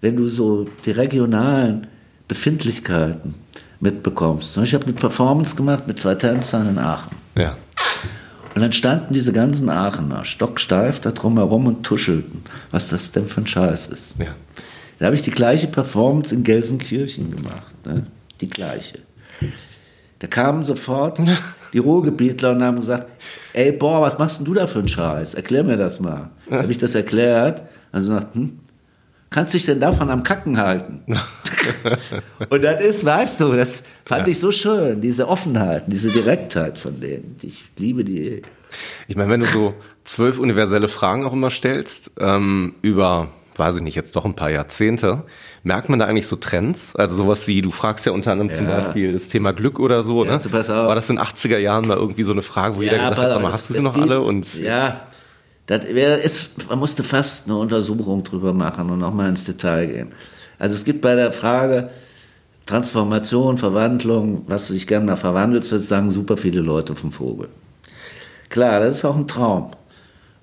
S3: wenn du so die regionalen Befindlichkeiten mitbekommst. Ich habe eine Performance gemacht mit zwei Tänzern in Aachen.
S4: Ja.
S3: Und dann standen diese ganzen Aachener stocksteif da drumherum und tuschelten, was das denn für ein Scheiß ist.
S4: Ja.
S3: Da habe ich die gleiche Performance in Gelsenkirchen gemacht. Ne? Die gleiche. Da kamen sofort *laughs* die Ruhrgebietler und haben gesagt, ey, boah, was machst denn du da für einen Scheiß? Erklär mir das mal. Da habe ich das erklärt. Also gesagt, hm, kannst dich denn davon am Kacken halten? *laughs* und das ist, weißt du, das fand ich so schön, diese Offenheit, diese Direktheit von denen. Ich liebe die. eh.
S4: Ich meine, wenn du so zwölf universelle Fragen auch immer stellst, ähm, über, weiß ich nicht, jetzt doch ein paar Jahrzehnte, merkt man da eigentlich so Trends? Also sowas wie, du fragst ja unter anderem zum
S3: Ja.
S4: Beispiel das Thema Glück oder so,
S3: Ja,
S4: ne?
S3: so.
S4: War das in den 80er Jahren mal irgendwie so eine Frage, wo jeder gesagt hat, sag mal, hast du sie noch alle? Und
S3: ja, das wär, ist, man musste fast eine Untersuchung drüber machen und nochmal ins Detail gehen. Also es gibt bei der Frage Transformation, Verwandlung, was du dich gerne mal verwandelst, wird sagen super viele Leute vom Vogel. Klar, das ist auch ein Traum.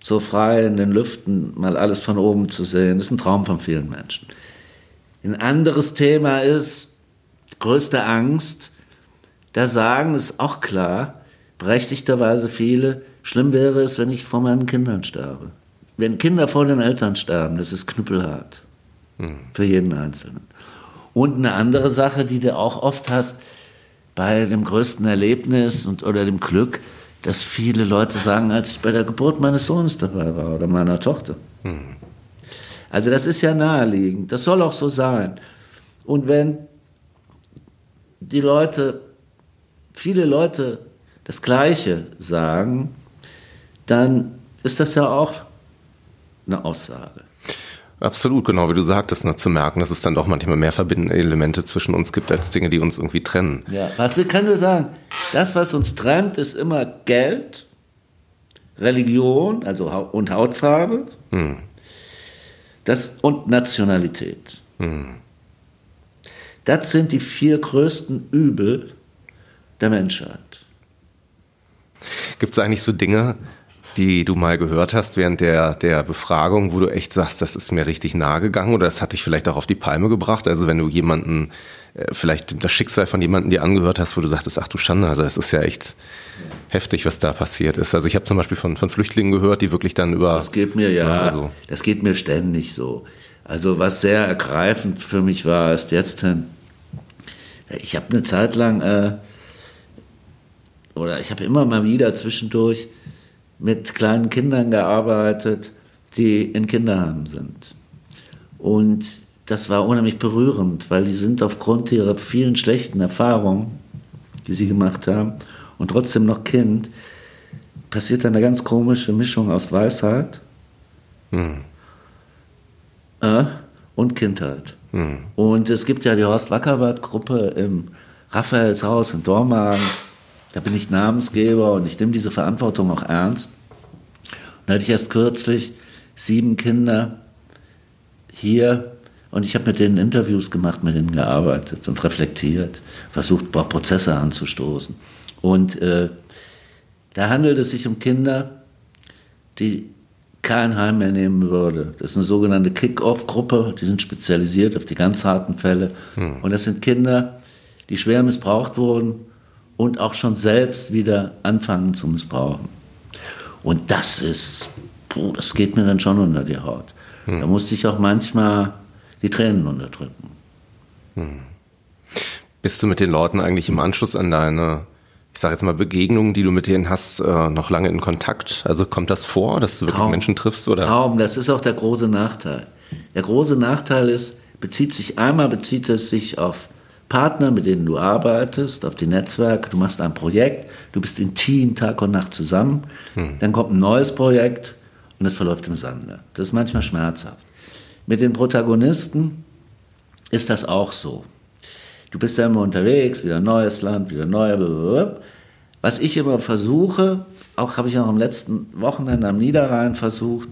S3: So frei in den Lüften mal alles von oben zu sehen, ist ein Traum von vielen Menschen. Ein anderes Thema ist größte Angst. Da sagen, ist auch klar, berechtigterweise viele, schlimm wäre es, wenn ich vor meinen Kindern sterbe. Wenn Kinder vor den Eltern sterben, das ist knüppelhart. Für jeden Einzelnen. Und eine andere Sache, die du auch oft hast, bei dem größten Erlebnis und, oder dem Glück, dass viele Leute sagen, als ich bei der Geburt meines Sohnes dabei war oder meiner Tochter. Also das ist ja naheliegend. Das soll auch so sein. Und wenn die Leute, viele Leute das Gleiche sagen, dann ist das ja auch eine Aussage.
S4: Absolut, genau wie du sagtest, ne, zu merken, dass es dann doch manchmal mehr verbindende Elemente zwischen uns gibt, als Dinge, die uns irgendwie trennen.
S3: Ja, was ich kann nur sagen, das, was uns trennt, ist immer Geld, Religion, also und Hautfarbe, das und Nationalität. Das sind die vier größten Übel der Menschheit.
S4: Gibt es eigentlich so Dinge, die du mal gehört hast während der, der Befragung, wo du echt sagst, das ist mir richtig nahe gegangen oder das hat dich vielleicht auch auf die Palme gebracht? Also wenn du jemanden, äh, vielleicht das Schicksal von jemandem dir angehört hast, wo du sagtest, ach du Schande, also es ist ja echt heftig, was da passiert ist. Also ich habe zum Beispiel von, von Flüchtlingen gehört, die wirklich dann über...
S3: Das geht mir ja,
S4: also,
S3: das geht mir ständig so. Also was sehr ergreifend für mich war, ist jetzt, äh, ich habe eine Zeit lang äh, oder ich habe immer mal wieder zwischendurch mit kleinen Kindern gearbeitet, die in Kinderheimen sind. Und das war unheimlich berührend, weil die sind aufgrund ihrer vielen schlechten Erfahrungen, die sie gemacht haben, und trotzdem noch Kind, passiert eine ganz komische Mischung aus Weisheit hm. äh, und Kindheit. Hm. Und es gibt ja die Horst Wackerbarth-Gruppe im Raphaelshaus in Dormagen. Da bin ich Namensgeber und ich nehme diese Verantwortung auch ernst. Und da hatte ich erst kürzlich sieben Kinder hier und ich habe mit denen Interviews gemacht, mit denen gearbeitet und reflektiert, versucht, Prozesse anzustoßen. Und äh, da handelt es sich um Kinder, die kein Heim mehr nehmen würde. Das ist eine sogenannte Kick-Off-Gruppe, die sind spezialisiert auf die ganz harten Fälle. Hm. Und das sind Kinder, die schwer missbraucht wurden und auch schon selbst wieder anfangen zu missbrauchen. Und das ist, puh, das geht mir dann schon unter die Haut. Hm. Da musste ich auch manchmal die Tränen unterdrücken. Hm.
S4: Bist du mit den Leuten eigentlich im Anschluss an deine ich sage jetzt mal, Begegnungen, die du mit denen hast, äh, noch lange in Kontakt? Also kommt das vor, dass du wirklich kaum, Menschen triffst? Oder?
S3: Kaum, das ist auch der große Nachteil. Der große Nachteil ist, bezieht sich einmal, bezieht es sich auf Partner, mit denen du arbeitest, auf die Netzwerke, du machst ein Projekt, du bist intim Tag und Nacht zusammen, hm. dann kommt ein neues Projekt und es verläuft im Sande. Das ist manchmal schmerzhaft. Mit den Protagonisten ist das auch so. Du bist ja immer unterwegs, wieder neues Land, wieder neue. Was ich immer versuche, auch habe ich auch am letzten Wochenende am Niederrhein versucht,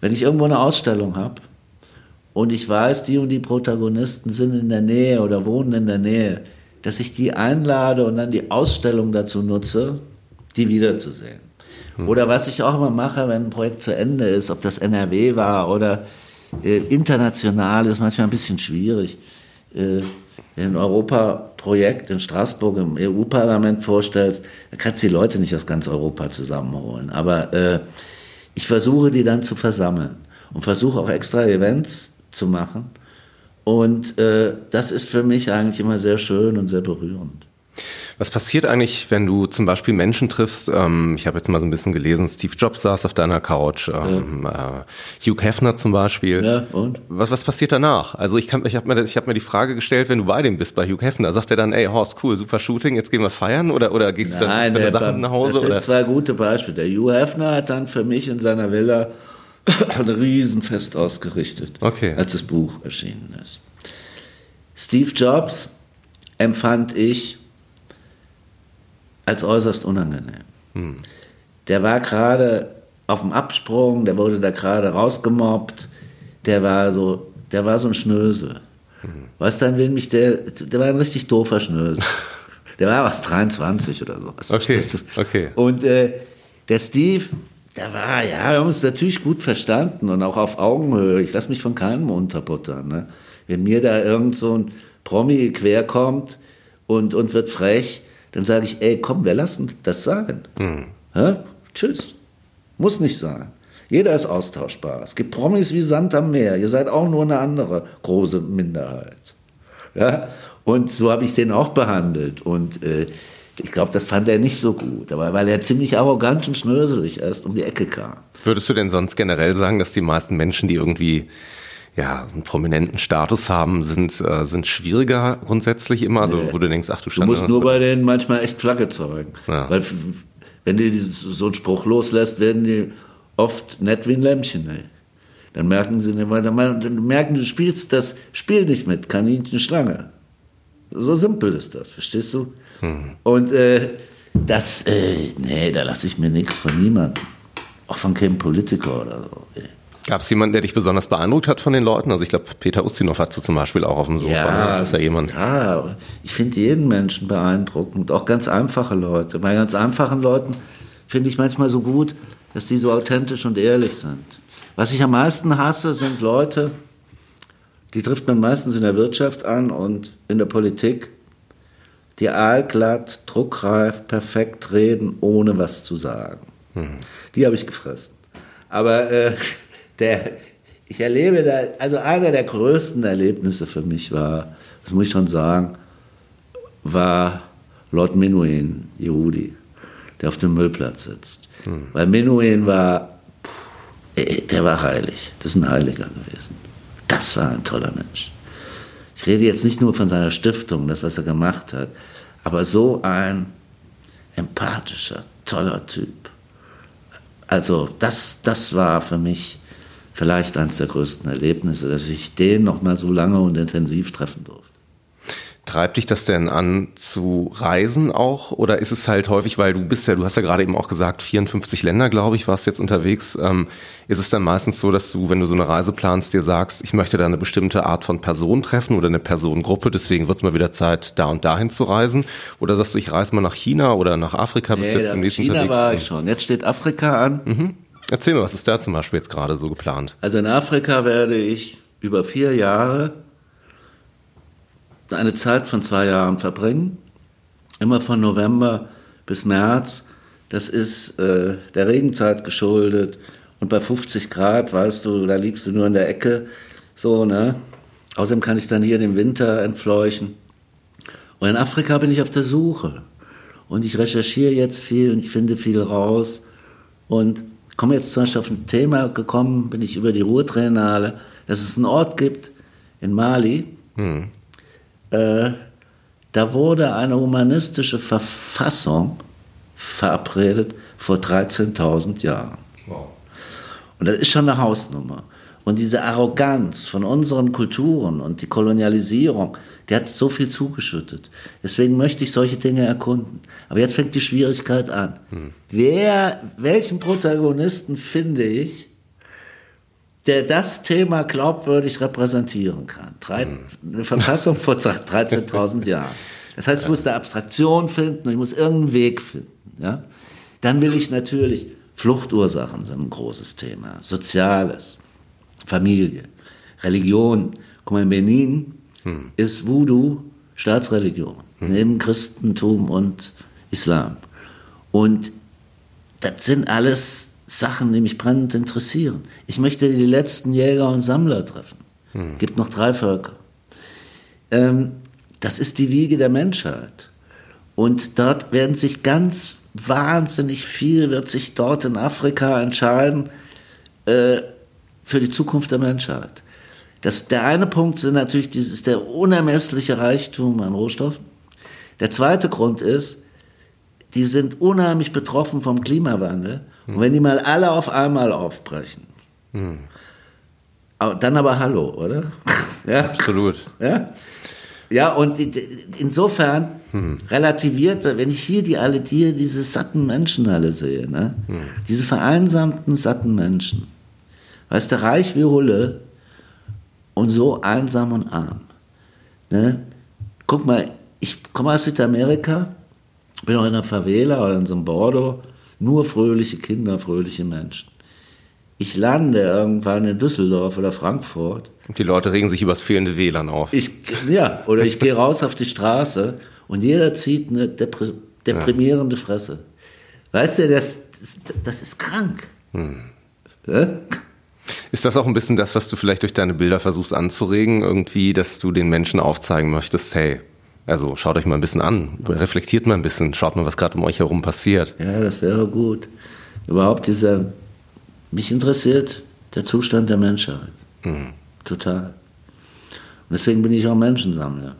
S3: wenn ich irgendwo eine Ausstellung habe und ich weiß, die und die Protagonisten sind in der Nähe oder wohnen in der Nähe, dass ich die einlade und dann die Ausstellung dazu nutze, die wiederzusehen. Hm. Oder was ich auch immer mache, wenn ein Projekt zu Ende ist, ob das NRW war oder äh, international, ist manchmal ein bisschen schwierig. Äh, wenn du ein Europaprojekt in Straßburg im EU-Parlament vorstellst, da kannst du die Leute nicht aus ganz Europa zusammenholen. Aber äh, ich versuche die dann zu versammeln und versuche auch extra Events zu machen. Und äh, das ist für mich eigentlich immer sehr schön und sehr berührend.
S4: Was passiert eigentlich, wenn du zum Beispiel Menschen triffst? Ähm, ich habe jetzt mal so ein bisschen gelesen, Steve Jobs saß auf deiner Couch, ähm, ja. äh, Hugh Hefner zum Beispiel. Ja, und? Was, was passiert danach? Also ich, ich habe mir, hab mir die Frage gestellt, wenn du bei dem bist, bei Hugh Hefner, sagt er dann, ey Horst, cool, super Shooting, jetzt gehen wir feiern oder, oder gehst du dann
S3: mit Sachen nach Hause? Das sind oder? zwei gute Beispiele. Der Hugh Hefner hat dann für mich in seiner Villa *coughs* ein Riesenfest ausgerichtet, okay. als das Buch erschienen ist. Steve Jobs empfand ich als äußerst unangenehm. Hm. Der war gerade auf dem Absprung, der wurde da gerade rausgemobbt, der war so, der war so ein Schnösel. Hm. Weißt du, dann will mich der, der war ein richtig doofer Schnösel. *laughs* Der war was 23 oder so.
S4: Okay, okay.
S3: Und äh, der Steve, der war, ja, wir haben uns natürlich gut verstanden und auch auf Augenhöhe. Ich lasse mich von keinem unterbuttern. Ne? Wenn mir da irgend so ein Promi querkommt und, und wird frech, dann sage ich, ey, komm, wir lassen das sein. Mhm. Ja? Tschüss. Muss nicht sein. Jeder ist austauschbar. Es gibt Promis wie Sand am Meer. Ihr seid auch nur eine andere große Minderheit. Ja? Und so habe ich den auch behandelt. Und äh, ich glaube, das fand er nicht so gut, aber weil er ziemlich arrogant und schnöselig erst um die Ecke kam.
S4: Würdest du denn sonst generell sagen, dass die meisten Menschen, die irgendwie ja, einen prominenten Status haben, sind, äh, sind schwieriger grundsätzlich immer, also nee. wo du denkst, ach du
S3: Schande. Du musst nur bei denen manchmal echt Flagge zeigen. Ja. Weil wenn du so einen Spruch loslässt, werden die oft nett wie ein Lämmchen. Ey. Dann merken sie, dann merken, du spielst das Spiel nicht mit, Kaninchen, Schlange. So simpel ist das, verstehst du? Hm. Und äh, das, äh, nee, da lasse ich mir nichts von niemandem. Auch von keinem Politiker oder so. Ey.
S4: Gab es jemanden, der dich besonders beeindruckt hat von den Leuten? Also ich glaube, Peter Ustinov hat du zum Beispiel auch auf dem Sofa.
S3: Ja, das ist ja jemand. Ja, ich finde jeden Menschen beeindruckend, auch ganz einfache Leute. Bei ganz einfachen Leuten finde ich manchmal so gut, dass die so authentisch und ehrlich sind. Was ich am meisten hasse, sind Leute, die trifft man meistens in der Wirtschaft an und in der Politik, die aalglatt, druckreif, perfekt reden, ohne was zu sagen. Mhm. Die habe ich gefressen. Aber äh, der, ich erlebe da, also einer der größten Erlebnisse für mich war, das muss ich schon sagen, war Lord Minuin, Yehudi. der auf dem Müllplatz sitzt. Hm. Weil Menuhin war, pff, der war heilig. Das ist ein Heiliger gewesen. Das war ein toller Mensch. Ich rede jetzt nicht nur von seiner Stiftung, das, was er gemacht hat, aber so ein empathischer, toller Typ. Also das, das war für mich vielleicht eines der größten Erlebnisse, dass ich den noch mal so lange und intensiv treffen durfte.
S4: Treibt dich das denn an zu reisen auch? Oder ist es halt häufig, weil du bist ja, du hast ja gerade eben auch gesagt, 54 Länder, glaube ich, warst jetzt unterwegs. Ähm, ist es dann meistens so, dass du, wenn du so eine Reise planst, dir sagst, ich möchte da eine bestimmte Art von Person treffen oder eine Personengruppe, deswegen wird es mal wieder Zeit, da und dahin zu reisen? Oder sagst du, ich reise mal nach China oder nach Afrika, bis nee, jetzt im nächsten
S3: China unterwegs? war ich schon. Jetzt steht Afrika an.
S4: Mhm. Erzähl mir, was ist da zum Beispiel jetzt gerade so geplant?
S3: Also in Afrika werde ich über vier Jahre eine Zeit von zwei Jahren verbringen, immer von November bis März. Das ist äh, der Regenzeit geschuldet und bei 50 Grad, weißt du, da liegst du nur in der Ecke, so, ne? Außerdem kann ich dann hier den Winter entfleuchen. Und in Afrika bin ich auf der Suche. Und ich recherchiere jetzt viel und ich finde viel raus. Und komme jetzt zum Beispiel auf ein Thema gekommen, bin ich über die Ruhrtrainale, dass es einen Ort gibt in Mali, hm. Äh, da wurde eine humanistische Verfassung verabredet vor 13.000 Jahren. Wow. Und das ist schon eine Hausnummer. Und diese Arroganz von unseren Kulturen und die Kolonialisierung, die hat so viel zugeschüttet. Deswegen möchte ich solche Dinge erkunden. Aber jetzt fängt die Schwierigkeit an. Hm. Wer, welchen Protagonisten finde ich, der das Thema glaubwürdig repräsentieren kann. Drei, eine Verfassung vor 13.000 *laughs* Jahren. Das heißt, ich muss eine Abstraktion finden, ich muss irgendeinen Weg finden. Ja? Dann will ich natürlich, Fluchtursachen sind ein großes Thema, Soziales, Familie, Religion. Guck mal, in Benin hm. ist Voodoo Staatsreligion, hm. neben Christentum und Islam. Und das sind alles Sachen, die mich brennend interessieren. Ich möchte die letzten Jäger und Sammler treffen. Hm. Gibt noch drei Völker. Ähm, das ist die Wiege der Menschheit. Und dort werden sich ganz wahnsinnig viel, wird sich dort in Afrika entscheiden äh, für die Zukunft der Menschheit. Das, der eine Punkt sind natürlich dieses, der unermessliche Reichtum an Rohstoffen. Der zweite Grund ist, die sind unheimlich betroffen vom Klimawandel und wenn die mal alle auf einmal aufbrechen, hm. dann aber Hallo, oder? *laughs*
S4: ja? Absolut.
S3: Ja? Ja, und insofern hm. relativiert, wenn ich hier die alle hier diese satten Menschen alle sehe, ne? Hm. diese vereinsamten satten Menschen, weißt du, reich wie Hulle und so einsam und arm. Ne? Guck mal, ich komme aus Südamerika, bin auch in einer Favela oder in so einem Bordeaux nur fröhliche Kinder, fröhliche Menschen. Ich lande irgendwann in Düsseldorf oder Frankfurt.
S4: Und die Leute regen sich über das fehlende WLAN auf.
S3: Ich, ja, oder ich gehe raus auf die Straße und jeder zieht eine deprimierende Fresse. Weißt du, das, das ist krank. Hm.
S4: Ja? Ist das auch ein bisschen das, was du vielleicht durch deine Bilder versuchst anzuregen, irgendwie, dass du den Menschen aufzeigen möchtest, hey, also schaut euch mal ein bisschen an, reflektiert mal ein bisschen, schaut mal, was gerade um euch herum passiert.
S3: Ja, das wäre gut. Überhaupt dieser, mich interessiert der Zustand der Menschheit. Mhm. Total. Und deswegen bin ich auch Menschensammler.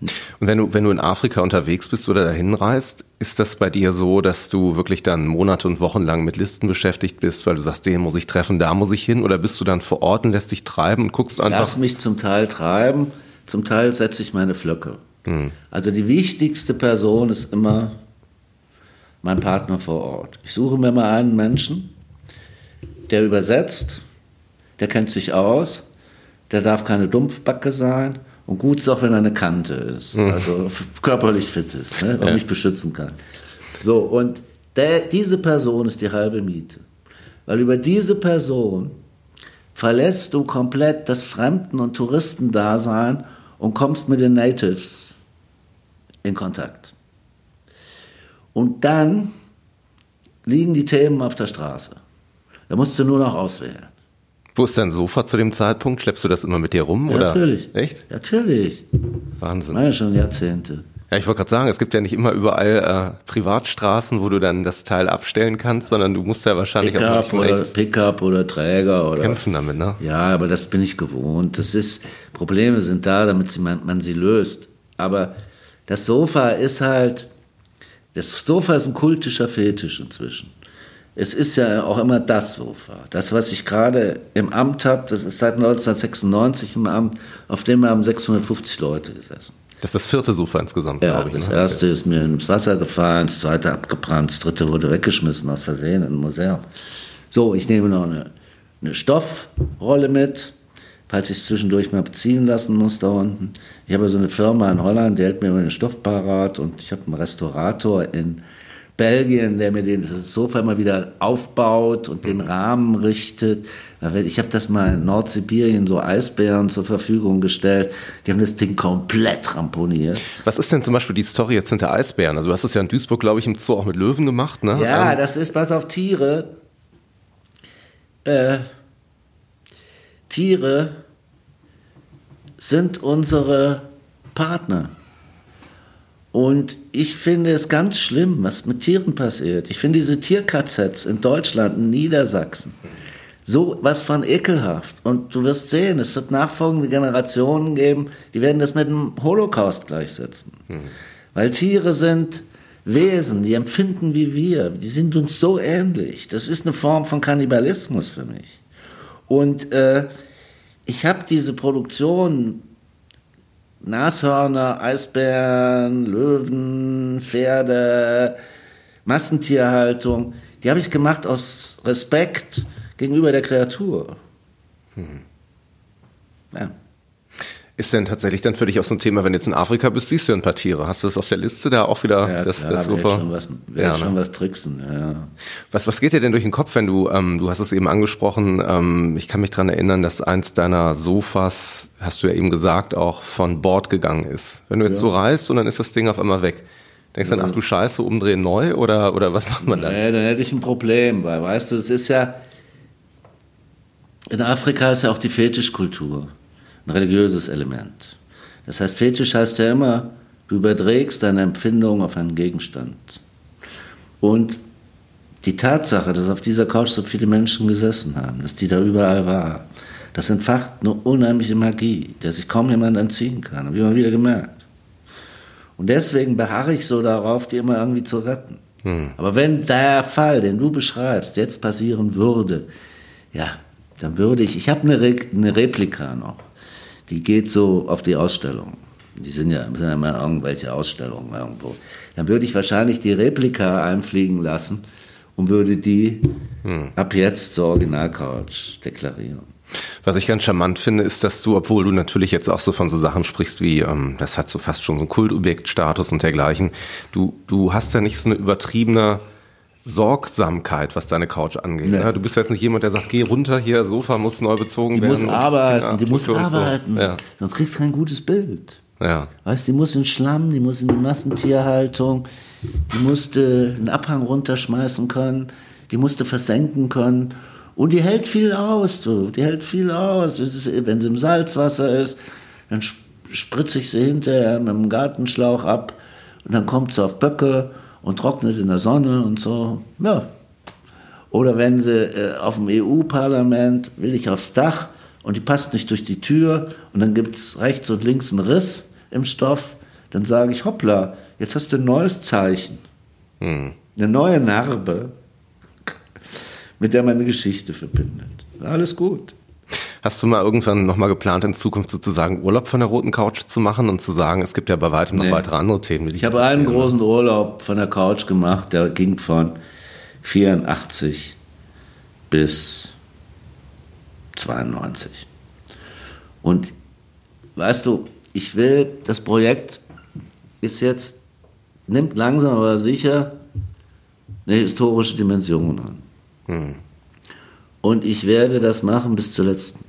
S4: Und wenn du, wenn du in Afrika unterwegs bist oder dahin reist, ist das bei dir so, dass du wirklich dann Monate und Wochen lang mit Listen beschäftigt bist, weil du sagst, den muss ich treffen, da muss ich hin? Oder bist du dann vor Ort und lässt dich treiben und guckst einfach?
S3: Lass mich zum Teil treiben, zum Teil setze ich meine Flöcke. Mhm. Also die wichtigste Person ist immer mein Partner vor Ort. Ich suche mir mal einen Menschen, der übersetzt, der kennt sich aus, der darf keine Dumpfbacke sein und gut ist auch, wenn er eine Kante ist, mhm. also körperlich fit ist ne, und ja. mich beschützen kann. So, und der, diese Person ist die halbe Miete. Weil über diese Person verlässt du komplett das Fremden- und Touristendasein und kommst mit den Natives in Kontakt. Und dann liegen die Themen auf der Straße. Da musst du nur noch auswählen.
S4: Wo ist dein Sofa zu dem Zeitpunkt? Schleppst du das immer mit dir rum?
S3: Ja,
S4: oder?
S3: Natürlich.
S4: Echt?
S3: Natürlich.
S4: Wahnsinn.
S3: Ja, schon Jahrzehnte.
S4: Ja, ich wollte gerade sagen, es gibt ja nicht immer überall äh, Privatstraßen, wo du dann das Teil abstellen kannst, sondern du musst ja wahrscheinlich
S3: Pickup
S4: auch
S3: oder Pickup oder Träger oder
S4: kämpfen damit, ne?
S3: Ja, aber das bin ich gewohnt. Das ist Probleme sind da, damit man, man sie löst. Aber das Sofa ist halt das Sofa ist ein kultischer Fetisch inzwischen. Es ist ja auch immer das Sofa. Das, was ich gerade im Amt habe, das ist seit 1996 im Amt, auf dem haben 650 Leute gesessen.
S4: Das ist das vierte Sofa insgesamt,
S3: Ja,
S4: glaube ich.
S3: das
S4: ne?
S3: erste ist mir ins Wasser gefallen, das zweite abgebrannt, das dritte wurde weggeschmissen aus Versehen im Museum. So, ich nehme noch eine, eine Stoffrolle mit, falls ich es zwischendurch mal beziehen lassen muss da unten. Ich habe so eine Firma in Holland, die hält mir immer den Stoff parat und ich habe einen Restaurator in Belgien, der mir den, Sofa immer wieder aufbaut und den Rahmen richtet. Ich habe das mal in Nordsibirien so Eisbären zur Verfügung gestellt. Die haben das Ding komplett ramponiert.
S4: Was ist denn zum Beispiel die Story jetzt hinter Eisbären? Also du hast es ja in Duisburg, glaube ich, im Zoo auch mit Löwen gemacht, ne?
S3: Ja,
S4: Ähm,
S3: das ist, pass auf, Tiere. Äh, Tiere sind unsere Partner. Und ich finde es ganz schlimm, was mit Tieren passiert. Ich finde diese Tier-KZs in Deutschland, in Niedersachsen, so was von ekelhaft. Und du wirst sehen, es wird nachfolgende Generationen geben, die werden das mit dem Holocaust gleichsetzen. Weil Tiere sind Wesen, die empfinden wie wir. Die sind uns so ähnlich. Das ist eine Form von Kannibalismus für mich. Und äh, ich habe diese Produktion Nashörner, Eisbären, Löwen, Pferde, Massentierhaltung, die habe ich gemacht aus Respekt gegenüber der Kreatur. Ja.
S4: Ist denn tatsächlich dann für dich auch so ein Thema, wenn du jetzt in Afrika bist, siehst du ein paar Tiere? Hast du das auf der Liste da auch wieder,
S3: Ja,
S4: das,
S3: klar,
S4: das Sofa?
S3: schon was,
S4: Ja,
S3: schon
S4: ne?
S3: was tricksen. Ja.
S4: Was, was geht dir denn durch den Kopf, wenn du, ähm, du hast es eben angesprochen, ähm, ich kann mich dran erinnern, dass eins deiner Sofas, hast du ja eben gesagt, auch von Bord gegangen ist. Wenn du jetzt so reist und dann ist das Ding auf einmal weg. Denkst du dann, ach du Scheiße, umdrehen neu oder, oder was macht man dann?
S3: Nee, dann hätte ich ein Problem, weil, weißt du, es ist ja, in Afrika ist ja auch die Fetischkultur ein religiöses Element. Das heißt, Fetisch heißt ja immer, du überträgst deine Empfindung auf einen Gegenstand. Und die Tatsache, dass auf dieser Couch so viele Menschen gesessen haben, dass die da überall war, das entfacht eine unheimliche Magie, der sich kaum jemand entziehen kann, habe ich immer wieder gemerkt. Und deswegen beharre ich so darauf, die immer irgendwie zu retten. Aber wenn der Fall, den du beschreibst, jetzt passieren würde, ja, dann würde ich, ich habe eine, Re eine Replika noch, die geht so auf die Ausstellung. Die sind ja, sind ja immer irgendwelche Ausstellungen irgendwo. Dann würde ich wahrscheinlich die Replika einfliegen lassen und würde die ab jetzt zur Originalcouch deklarieren.
S4: Was ich ganz charmant finde, ist, dass du, obwohl du natürlich jetzt auch so von so Sachen sprichst wie, ähm, das hat so fast schon so einen Kultobjektstatus und dergleichen, du, du hast ja nicht so eine übertriebene Sorgsamkeit, was deine Couch angeht. Ne? Du bist jetzt nicht jemand, der sagt, geh runter hier, Sofa muss neu bezogen
S3: Die
S4: werden.
S3: muss arbeiten, die muss
S4: und so.
S3: arbeiten.
S4: Ja,
S3: Sonst kriegst du kein gutes Bild.
S4: ja.
S3: Weißt, die muss in Schlamm, die muss in die Massentierhaltung, die musste einen Abhang runterschmeißen können, die musste versenken können. Und die hält viel aus, du. Die hält viel aus. Wenn sie im Salzwasser ist, dann sp- spritze ich sie hinterher mit dem Gartenschlauch ab und dann kommt sie auf Böcke und trocknet in der Sonne und so. Ja. Oder wenn sie äh, auf dem EU-Parlament will ich aufs Dach und die passt nicht durch die Tür und dann gibt es rechts und links einen Riss im Stoff, dann sage ich, hoppla, jetzt hast du ein neues Zeichen.
S4: Hm.
S3: Eine neue Narbe, mit der man eine Geschichte verbindet. Alles gut.
S4: Hast du mal irgendwann nochmal geplant, in Zukunft sozusagen Urlaub von der roten Couch zu machen und zu sagen, es gibt ja bei weitem noch
S3: Nee.
S4: weitere andere Themen?
S3: Ich habe einen großen Urlaub von der Couch gemacht, der ging von 84 bis 92. Und weißt du, ich will, das Projekt ist jetzt, nimmt langsam aber sicher eine historische Dimension an. Und ich werde das machen bis zur letzten,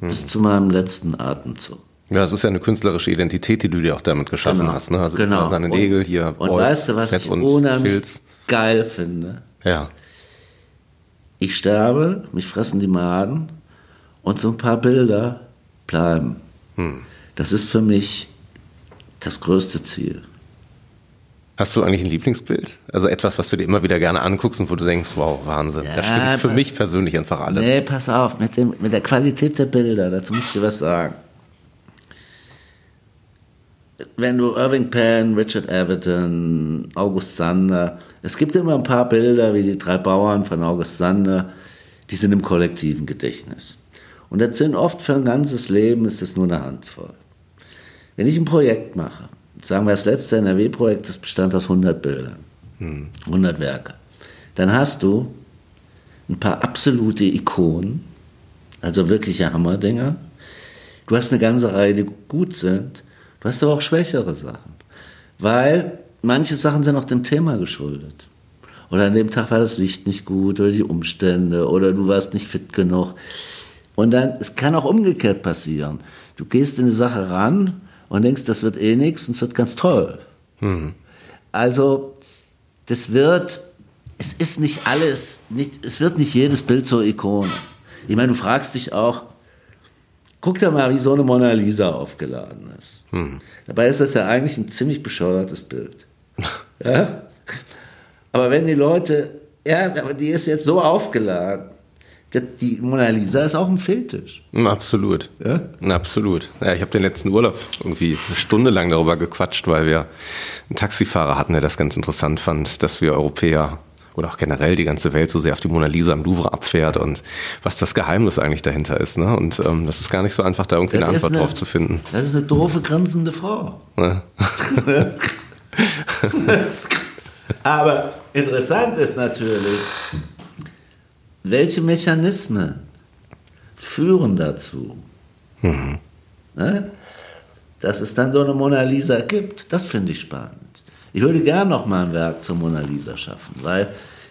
S3: bis zu meinem letzten Atemzug.
S4: Ja, es ist ja eine künstlerische Identität, die du dir auch damit geschaffen
S3: Genau.
S4: hast. Ne? Also
S3: Genau.
S4: seine Nägel hier,
S3: Und
S4: Preuß,
S3: weißt du, was
S4: Fett
S3: ich unheimlich
S4: Filz.
S3: geil finde?
S4: Ja.
S3: Ich sterbe, mich fressen die Maden und so ein paar Bilder bleiben.
S4: Hm.
S3: Das ist für mich das größte Ziel.
S4: Hast du eigentlich ein Lieblingsbild? Also etwas, was du dir immer wieder gerne anguckst und wo du denkst, wow, Wahnsinn. Ja, das stimmt für mich persönlich einfach alles.
S3: Nee, pass auf, mit, dem, mit der Qualität der Bilder, dazu muss ich dir was sagen. Wenn du Irving Penn, Richard Everton, August Sander, es gibt immer ein paar Bilder wie die drei Bauern von August Sander, die sind im kollektiven Gedächtnis. Und das sind oft für ein ganzes Leben ist das nur eine Handvoll. Wenn ich ein Projekt mache, sagen wir das letzte NRW-Projekt, das bestand aus 100 Bildern, hm. 100 Werke. Dann hast du ein paar absolute Ikonen, also wirkliche Hammerdinger. Du hast eine ganze Reihe, die gut sind. Du hast aber auch schwächere Sachen. Weil manche Sachen sind auch dem Thema geschuldet. Oder an dem Tag war das Licht nicht gut oder die Umstände oder du warst nicht fit genug. Und dann, es kann auch umgekehrt passieren. Du gehst in die Sache ran und denkst, das wird eh nichts und es wird ganz toll. Mhm. Also, das wird, es ist nicht alles, nicht, es wird nicht jedes Bild zur Ikone. Ich meine, du fragst dich auch, guck dir mal, wie so eine Mona Lisa aufgeladen ist. Mhm. Dabei ist das ja eigentlich ein ziemlich bescheuertes Bild. *laughs* ja? Aber wenn die Leute, ja, aber die ist jetzt so aufgeladen, die Mona Lisa ist auch ein Fetisch.
S4: Absolut. Ja? Absolut. Ja, ich habe den letzten Urlaub irgendwie eine Stunde lang darüber gequatscht, weil wir einen Taxifahrer hatten, der das ganz interessant fand, dass wir Europäer oder auch generell die ganze Welt so sehr auf die Mona Lisa im Louvre abfährt und was das Geheimnis eigentlich dahinter ist. Ne? Und ähm, das ist gar nicht so einfach, da irgendwie das eine Antwort eine, drauf zu finden.
S3: Das ist eine doofe, grenzende Frau. Ja. *laughs* Aber interessant ist natürlich, welche Mechanismen führen dazu, mhm. ne, dass es dann so eine Mona Lisa gibt? Das finde ich spannend. Ich würde gern noch mal ein Werk zur Mona Lisa schaffen, weil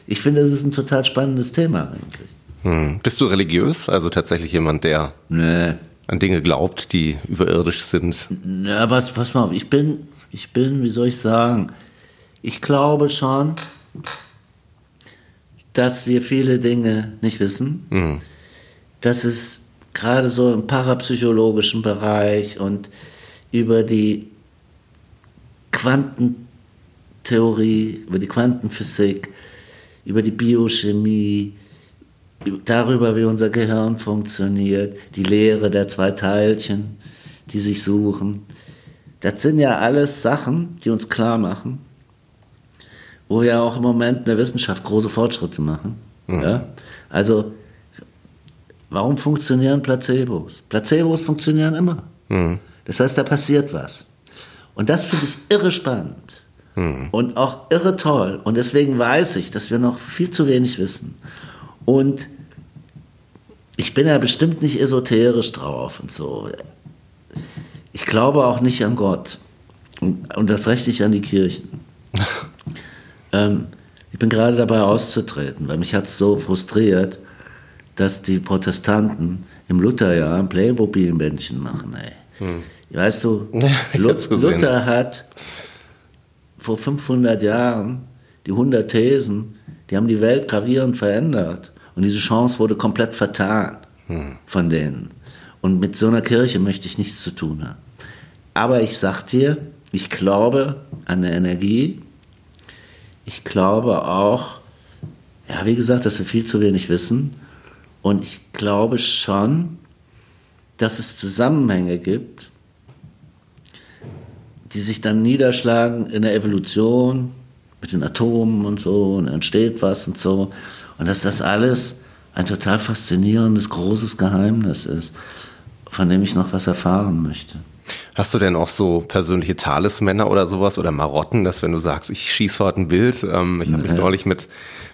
S3: ich finde, es ist ein total spannendes Thema eigentlich.
S4: Hm. Bist du religiös? Also tatsächlich jemand, der nee. an Dinge glaubt, die überirdisch sind?
S3: Ja, was, pass mal auf, ich bin, ich bin, wie soll ich sagen, ich glaube schon, dass wir viele Dinge nicht wissen, mhm. dass es gerade so im parapsychologischen Bereich und über die Quantentheorie, über die Quantenphysik, über die Biochemie, darüber, wie unser Gehirn funktioniert, die Lehre der zwei Teilchen, die sich suchen. Das sind ja alles Sachen, die uns klar machen, wo wir auch im Moment in der Wissenschaft große Fortschritte machen. Mhm. Ja? Also, warum funktionieren Placebos? Placebos funktionieren immer. Mhm. Das heißt, da passiert was. Und das finde ich irre spannend. Mhm. Und auch irre toll. Und deswegen weiß ich, dass wir noch viel zu wenig wissen. Und ich bin ja bestimmt nicht esoterisch drauf und so. Ich glaube auch nicht an Gott. Und, und das recht nicht an die Kirchen. *laughs* Ähm, ich bin gerade dabei auszutreten, weil mich hat es so frustriert, dass die Protestanten im Lutherjahr ein Playmobil-Bändchen machen. Ey. Hm. Weißt du, *laughs* Luther hat vor 500 Jahren die 100 Thesen, die haben die Welt gravierend verändert. Und diese Chance wurde komplett vertan hm. von denen. Und mit so einer Kirche möchte ich nichts zu tun haben. Aber ich sag dir, ich glaube an eine Energie, ich glaube auch, ja, wie gesagt, dass wir viel zu wenig wissen. Und ich glaube schon, dass es Zusammenhänge gibt, die sich dann niederschlagen in der Evolution mit den Atomen und so und entsteht was und so. Und dass das alles ein total faszinierendes, großes Geheimnis ist, von dem ich noch was erfahren möchte.
S4: Hast du denn auch so persönliche Talismänner oder sowas oder Marotten, dass wenn du sagst, ich schieße heute ein Bild, ähm, ich habe mich neulich mit,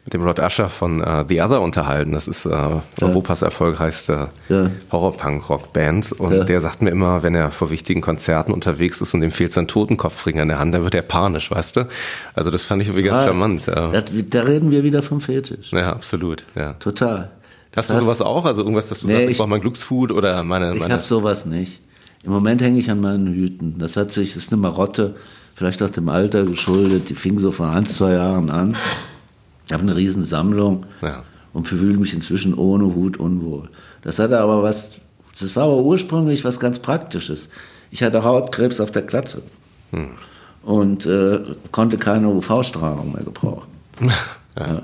S4: mit dem Rod Asher von uh, The Other unterhalten, das ist äh, ja. Europas erfolgreichste ja. Horror-Punk-Rock-Band und ja. der sagt mir immer, wenn er vor wichtigen Konzerten unterwegs ist und dem fehlt sein Totenkopfring in der Hand, dann wird er panisch, weißt du? Also das fand ich irgendwie ganz ah, charmant. Ja.
S3: Da, da reden wir wieder vom Fetisch.
S4: Ja, absolut. Ja.
S3: Total.
S4: Hast du sowas auch? Also irgendwas, dass du nee, sagst, ich, ich brauche mein Glücksfood oder meine... meine
S3: ich habe sowas nicht. Im Moment hänge ich an meinen Hüten. Das hat sich, das ist eine Marotte, vielleicht auch dem Alter geschuldet. Die fing so vor ein, zwei Jahren an. Ich habe eine riesen Sammlung ja. und fühle mich inzwischen ohne Hut unwohl. Das hatte aber was, das war aber ursprünglich was ganz Praktisches. Ich hatte Hautkrebs auf der Glatze. Hm. und äh, konnte keine UV-Strahlung mehr gebrauchen. *laughs* ja.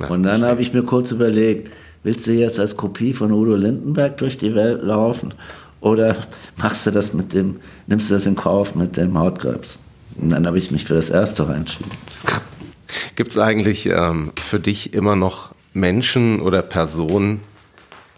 S3: Ja. Und dann habe ich mir kurz überlegt, willst du jetzt als Kopie von Udo Lindenberg durch die Welt laufen oder machst du das mit dem, nimmst du das in Kauf mit dem Hautkrebs? Und dann habe ich mich für das Erste entschieden.
S4: Gibt es eigentlich ähm, für dich immer noch Menschen oder Personen,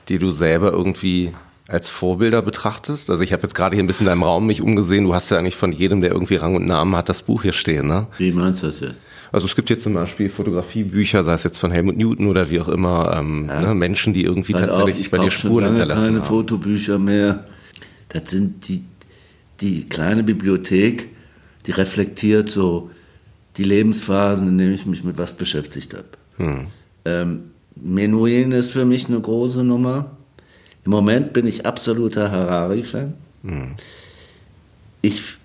S4: die du selber irgendwie als Vorbilder betrachtest? Also ich habe jetzt gerade hier ein bisschen in deinem Raum mich umgesehen. Du hast ja eigentlich von jedem, der irgendwie Rang und Namen hat, das Buch hier stehen, ne?
S3: Wie meinst du das jetzt?
S4: Also es gibt jetzt zum Beispiel Fotografiebücher, sei es jetzt von Helmut Newton oder wie auch immer, ähm, ja. ne, Menschen, die irgendwie halt tatsächlich
S3: auch,
S4: bei dir Spuren hinterlassen
S3: keine haben. Fotobücher mehr. Das sind die, die kleine Bibliothek, die reflektiert so die Lebensphasen, in denen ich mich mit was beschäftigt habe. Hm. Ähm, Menuhin ist für mich eine große Nummer. Im Moment bin ich absoluter Harari-Fan. Hm. Ich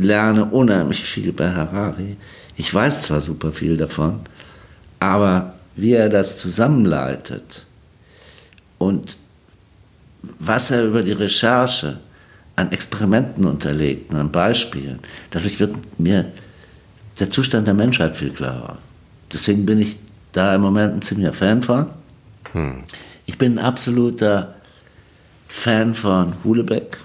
S3: lerne unheimlich viel bei Harari. Ich weiß zwar super viel davon, aber wie er das zusammenleitet und was er über die Recherche an Experimenten unterlegt, an Beispielen, dadurch wird mir der Zustand der Menschheit viel klarer. Deswegen bin ich da im Moment ein ziemlicher Fan von. Hm. Ich bin ein absoluter Fan von Hulebeck.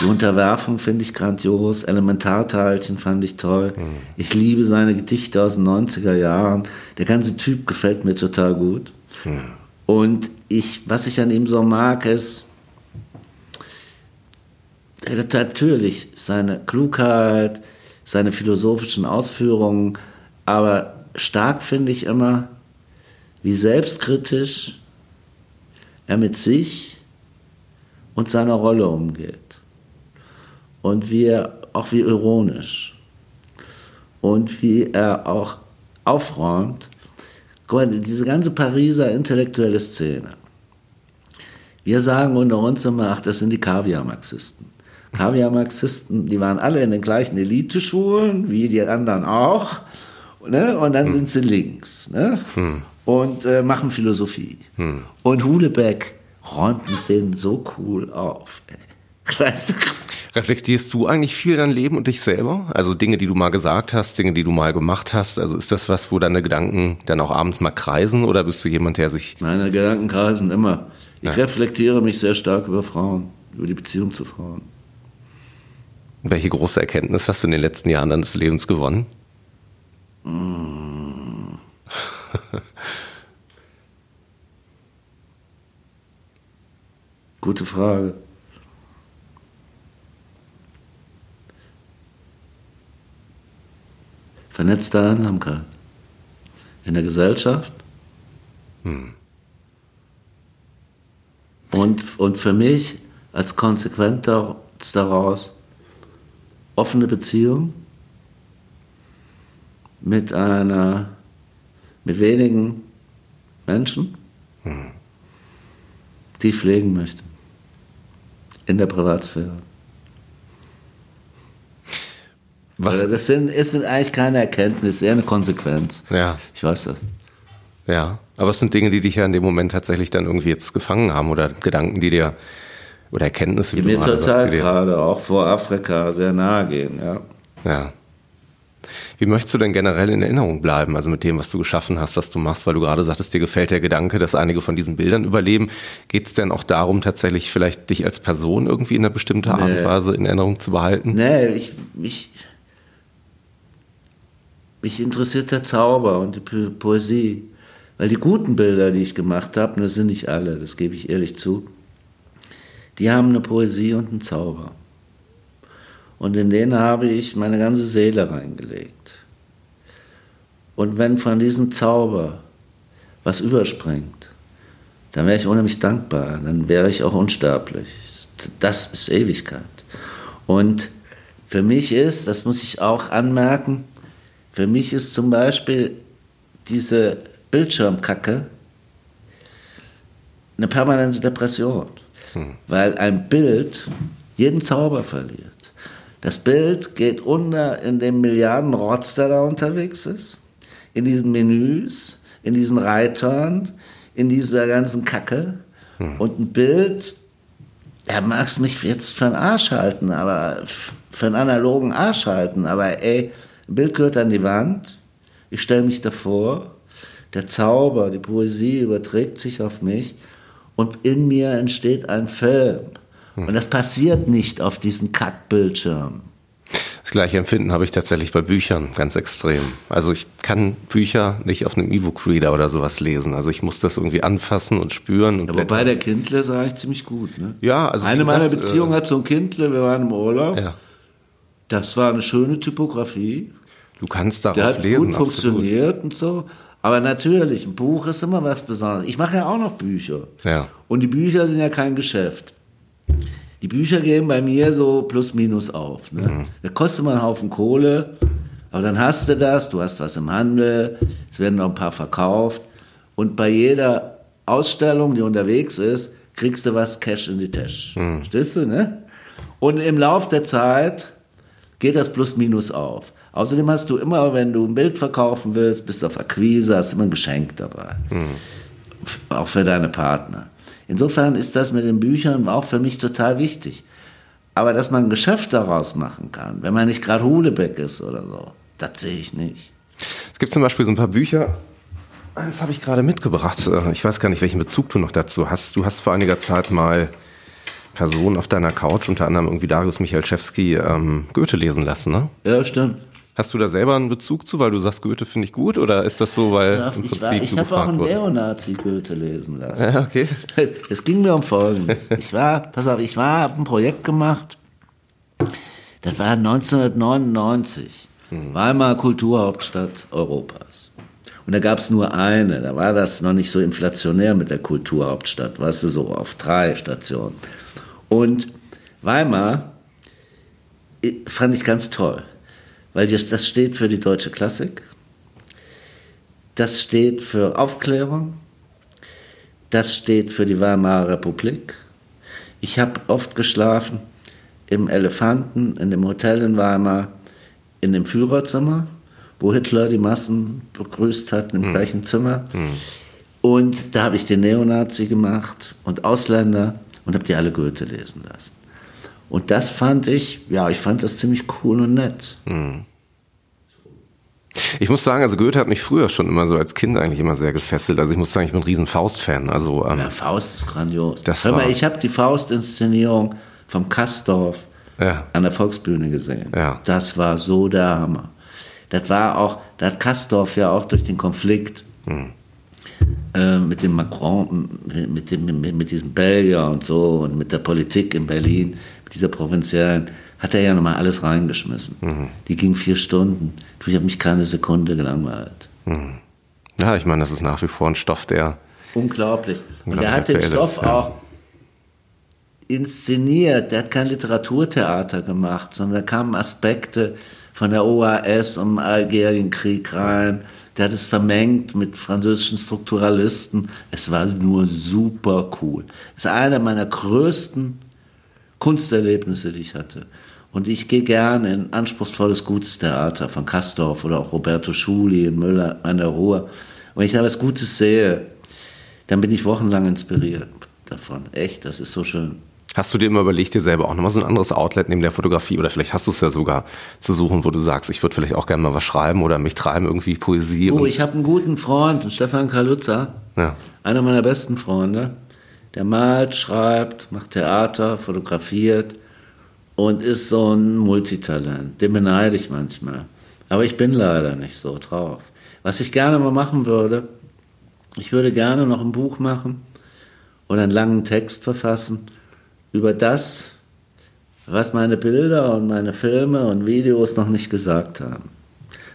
S3: Die Unterwerfung finde ich grandios. Elementarteilchen fand ich toll. Mhm. Ich liebe seine Gedichte aus den 90er Jahren. Der ganze Typ gefällt mir total gut. Mhm. Und ich, was ich an ihm so mag, ist natürlich seine Klugheit, seine philosophischen Ausführungen, aber stark finde ich immer, wie selbstkritisch er mit sich und seiner Rolle umgeht und wie auch wie ironisch und wie er auch aufräumt. Guck mal, diese ganze Pariser intellektuelle Szene. Wir sagen unter uns immer, ach, das sind die Kaviar-Marxisten. Kaviar-Marxisten, die waren alle in den gleichen Eliteschulen, wie die anderen auch. Ne? Und dann hm. sind sie links. Ne? Hm. Und äh, machen Philosophie. Hm. Und Hulebeck räumt mit denen so cool auf. Ey. Weißt du?
S4: Reflektierst du eigentlich viel dein Leben und dich selber? Also Dinge, die du mal gesagt hast, Dinge, die du mal gemacht hast. Also ist das was, wo deine Gedanken dann auch abends mal kreisen oder bist du jemand, der sich...
S3: Meine Gedanken kreisen immer. Ich ja. reflektiere mich sehr stark über Frauen, über die Beziehung zu Frauen.
S4: Welche große Erkenntnis hast du in den letzten Jahren deines Lebens gewonnen?
S3: Gute Frage. Vernetzte Einsamkeit in der Gesellschaft. Hm. Und, und für mich als Konsequenz daraus offene Beziehung mit einer, mit wenigen Menschen, hm. die ich pflegen möchte. In der Privatsphäre. Was? Also das sind, ist eigentlich keine Erkenntnis, eher eine Konsequenz.
S4: Ja.
S3: Ich weiß das.
S4: Ja, aber es sind Dinge, die dich ja in dem Moment tatsächlich dann irgendwie jetzt gefangen haben oder Gedanken, die dir oder Erkenntnisse,
S3: die, mir zur Zeit gerade auch vor Afrika sehr nahe gehen, ja.
S4: Ja. Wie möchtest du denn generell in Erinnerung bleiben, also mit dem, was du geschaffen hast, was du machst, weil du gerade sagtest, dir gefällt der Gedanke, dass einige von diesen Bildern überleben. Geht es denn auch darum, tatsächlich vielleicht dich als Person irgendwie in einer bestimmten Art und Weise in Erinnerung zu behalten?
S3: Nee, ich, ich, mich interessiert der Zauber und die Poesie. Weil die guten Bilder, die ich gemacht habe, das sind nicht alle, das gebe ich ehrlich zu, die haben eine Poesie und einen Zauber. Und in denen habe ich meine ganze Seele reingelegt. Und wenn von diesem Zauber was überspringt, dann wäre ich unheimlich dankbar, dann wäre ich auch unsterblich. Das ist Ewigkeit. Und für mich ist, das muss ich auch anmerken, für mich ist zum Beispiel diese Bildschirmkacke eine permanente Depression, hm. weil ein Bild jeden Zauber verliert. Das Bild geht unter in dem Milliardenrotz, der da unterwegs ist, in diesen Menüs, in diesen Reitern, in dieser ganzen Kacke. Hm. Und ein Bild ja, magst mich jetzt für einen Arsch halten, aber für einen analogen Arsch halten, aber ey, ein Bild gehört an die Wand, ich stelle mich davor, der Zauber, die Poesie überträgt sich auf mich und in mir entsteht ein Film. Und das passiert nicht auf diesen Kackbildschirm.
S4: Das gleiche Empfinden habe ich tatsächlich bei Büchern ganz extrem. Also ich kann Bücher nicht auf einem E-Book-Reader oder sowas lesen. Also ich muss das irgendwie anfassen und spüren. Und
S3: Aber bei der Kindle sah ich ziemlich gut. Ne?
S4: Ja, also
S3: Eine
S4: gesagt,
S3: meiner Beziehungen
S4: äh,
S3: hat so ein Kindle, wir waren im Urlaub.
S4: Ja.
S3: Das war eine schöne Typografie.
S4: Du kannst darauf
S3: Der hat
S4: lesen.
S3: gut
S4: absolut.
S3: funktioniert und so. Aber natürlich, ein Buch ist immer was Besonderes. Ich mache ja auch noch Bücher.
S4: Ja.
S3: Und die Bücher sind ja kein Geschäft. Die Bücher gehen bei mir so plus minus auf. Ne?
S4: Mhm.
S3: Da kostet man einen Haufen Kohle, aber dann hast du das, du hast was im Handel, es werden noch ein paar verkauft. Und bei jeder Ausstellung, die unterwegs ist, kriegst du was Cash in die Tasche.
S4: Mhm.
S3: Verstehst du, ne? Und im Lauf der Zeit geht das plus minus auf. Außerdem hast du immer, wenn du ein Bild verkaufen willst, bist auf Akquise, hast immer ein Geschenk dabei. F- Auch für deine Partner. Insofern ist das mit den Büchern auch für mich total wichtig. Aber dass man ein Geschäft daraus machen kann, wenn man nicht gerade Hulebeck ist oder so, das sehe ich nicht.
S4: Es gibt zum Beispiel so ein paar Bücher. Eins habe ich gerade mitgebracht. Äh, Ich weiß gar nicht, welchen Bezug du noch dazu hast. Du hast vor einiger Zeit mal Personen auf deiner Couch, unter anderem irgendwie Darius Michalczewski, ähm, Goethe lesen lassen, ne?
S3: Ja, stimmt.
S4: Hast du da selber einen Bezug zu, weil du sagst, Goethe finde ich gut? Oder ist das so, weil
S3: Ja,
S4: im
S3: ich
S4: Prinzip
S3: war, ich
S4: du
S3: habe auch einen? Neonazi Goethe lesen lassen.
S4: Ja, okay. *laughs*
S3: Es ging mir um Folgendes. Ich war, pass auf, ich war, habe ein Projekt gemacht. Das war 1999. Weimar Kulturhauptstadt Europas. Und da gab es nur eine. Da war das noch nicht so inflationär mit der Kulturhauptstadt, weißt du, so auf drei Stationen. Und Weimar fand ich ganz toll, weil das, das steht für die deutsche Klassik. Das steht für Aufklärung. Das steht für die Weimarer Republik. Ich habe oft geschlafen im Elefanten, in dem Hotel in Weimar, in dem Führerzimmer, wo Hitler die Massen begrüßt hat, im gleichen Zimmer. Und da habe ich den Neonazi gemacht und Ausländer und habe die alle Goethe lesen lassen. Und das fand ich, ja, ich fand das ziemlich cool und nett.
S4: Ich muss sagen, also Goethe hat mich früher schon immer so als Kind eigentlich immer sehr gefesselt. Also ich muss sagen, ich bin ein riesen Faust-Fan. Also ähm,
S3: Ja, Faust ist grandios.
S4: Das
S3: Hör mal, ich habe die Faust-Inszenierung vom Kastorf
S4: ja.
S3: an der Volksbühne gesehen.
S4: Ja.
S3: Das war so der Hammer. Das war auch, da hat Kastorf ja auch durch den Konflikt äh, mit dem Macron, mit, dem, mit, mit diesem Belgier und so und mit der Politik in Berlin, mit dieser provinziellen, hat er ja nochmal alles reingeschmissen. Die ging vier Stunden. Ich habe mich keine Sekunde gelangweilt.
S4: ja, ich meine, das ist nach wie vor ein Stoff, der
S3: Unglaublich. Und er hat den Stoff
S4: ist, ja.
S3: auch inszeniert. Der hat kein Literaturtheater gemacht, sondern da kamen Aspekte von der OAS um den Algerienkrieg rein. Der hat es vermengt mit französischen Strukturalisten. Es war nur super cool. Es ist einer meiner größten Kunsterlebnisse, die ich hatte. Und ich gehe gerne in anspruchsvolles, gutes Theater von Kastorf oder auch Roberto Schuli in Müller an der Ruhr. Und wenn ich da was Gutes sehe, dann bin ich wochenlang inspiriert davon. Echt, das ist so schön.
S4: Hast du dir immer überlegt, dir selber auch nochmal so ein anderes Outlet neben der Fotografie oder vielleicht hast du es ja sogar zu suchen, wo du sagst, ich würde vielleicht auch gerne mal was schreiben oder mich treiben, irgendwie Poesie.
S3: Oh, ich habe einen guten Freund, Stefan Kaluza,
S4: Ja.
S3: einer meiner besten Freunde. Der malt, schreibt, macht Theater, fotografiert und ist so ein Multitalent. Den beneide ich manchmal. Aber ich bin leider nicht so drauf. Was ich gerne mal machen würde, ich würde gerne noch ein Buch machen oder einen langen Text verfassen über das, was meine Bilder und meine Filme und Videos noch nicht gesagt haben.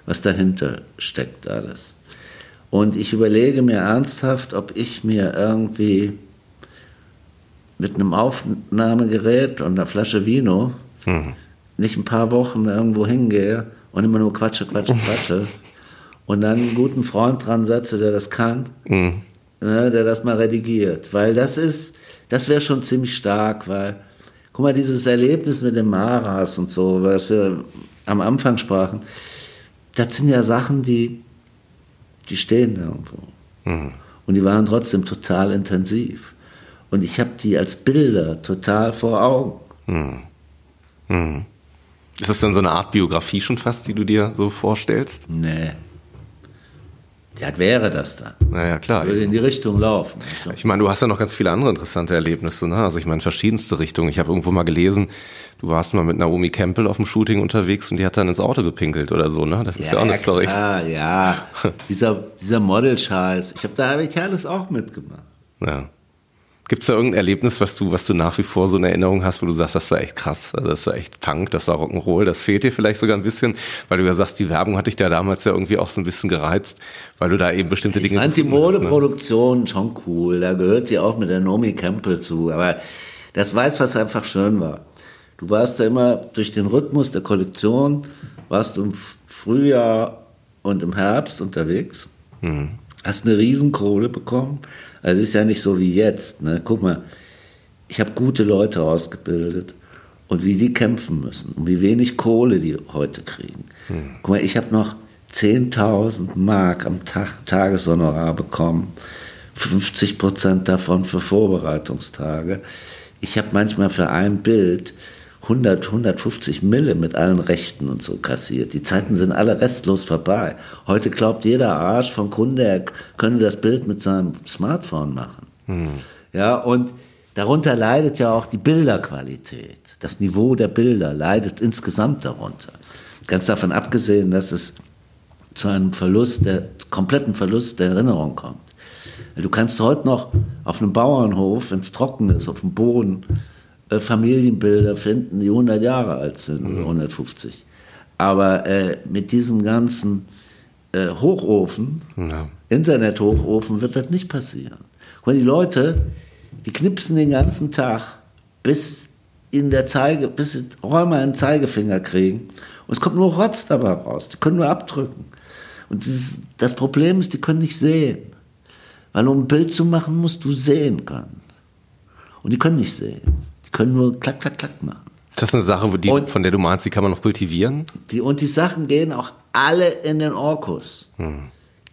S3: Was dahinter steckt alles. Und ich überlege mir ernsthaft, ob ich mir irgendwie mit einem Aufnahmegerät und einer Flasche Vino nicht ein paar Wochen irgendwo hingehe und immer nur quatsche, quatsche, *laughs* quatsche und dann einen guten Freund dran setze, der das kann,
S4: Mhm.
S3: ne, der das mal redigiert. Weil das ist, das wäre schon ziemlich stark, weil, guck mal, dieses Erlebnis mit dem Maras und so, was wir am Anfang sprachen, das sind ja Sachen, die, die stehen irgendwo. Und die waren trotzdem total intensiv. Und ich habe die als Bilder total vor Augen.
S4: Ist das dann so eine Art Biografie schon fast, die du dir so vorstellst?
S3: Nee. Ja, wäre das dann.
S4: Naja, klar.
S3: Würde in die Richtung laufen.
S4: Ich meine, du hast ja noch ganz viele andere interessante Erlebnisse, ne? Also ich meine, verschiedenste Richtungen. Ich habe irgendwo mal gelesen, du warst mal mit Naomi Campbell auf dem Shooting unterwegs und die hat dann ins Auto gepinkelt oder so, ne? Das ist ja, auch eine Story.
S3: Klar, ja. *laughs* dieser, dieser Model-Scheiß. Ich habe da hab ich alles auch mitgemacht.
S4: Ja. Gibt es da irgendein Erlebnis, was du, was du nach wie vor so in Erinnerung hast, wo du sagst, das war echt krass, also das war echt Punk, das war Rock'n'Roll, das fehlt dir vielleicht sogar ein bisschen, weil du ja sagst, die Werbung hat dich da damals ja irgendwie auch so ein bisschen gereizt, weil du da eben bestimmte
S3: Ich
S4: Dinge.
S3: fand die
S4: ne?
S3: Modeproduktion schon cool. Da gehört sie auch mit der Naomi Campbell zu. Aber das weiß, was einfach schön war. Du warst da immer durch den Rhythmus der Kollektion, warst du im Frühjahr und im Herbst unterwegs, hast eine Riesenkohle bekommen. Also es ist ja nicht so wie jetzt. Ne? Guck mal, ich habe gute Leute ausgebildet und wie die kämpfen müssen und wie wenig Kohle die heute kriegen. Guck mal, ich habe noch 10.000 Mark am Tag Tageshonorar bekommen, 50 Prozent davon für Vorbereitungstage. Ich habe manchmal für ein Bild 100, 150 Mille mit allen Rechten und so kassiert. Die Zeiten sind alle restlos vorbei. Heute glaubt jeder Arsch vom Kunde, er könne das Bild mit seinem Smartphone machen. Ja, und darunter leidet ja auch die Bilderqualität. Das Niveau der Bilder leidet insgesamt darunter. Ganz davon abgesehen, dass es zu einem Verlust, der kompletten Verlust der Erinnerung kommt. Du kannst heute noch auf einem Bauernhof, wenn es trocken ist, auf dem Boden, Familienbilder finden, die 100 Jahre alt sind oder 150. Aber äh, mit diesem ganzen äh, Hochofen,
S4: Ja.
S3: Internet-Hochofen, wird das nicht passieren. Weil die Leute, die knipsen den ganzen Tag, bis in der Zeige, bis sie Räumer einen Zeigefinger kriegen. Und es kommt nur Rotz dabei raus. Die können nur abdrücken. Und dieses, das Problem ist, die können nicht sehen. Weil um ein Bild zu machen, musst du sehen können. Und die können nicht sehen. Die können nur klack, klack, klack machen.
S4: Das ist eine Sache, wo die,
S3: Und-
S4: von der du meinst, die kann man noch kultivieren.
S3: Die, und die Sachen gehen auch alle in den Orkus.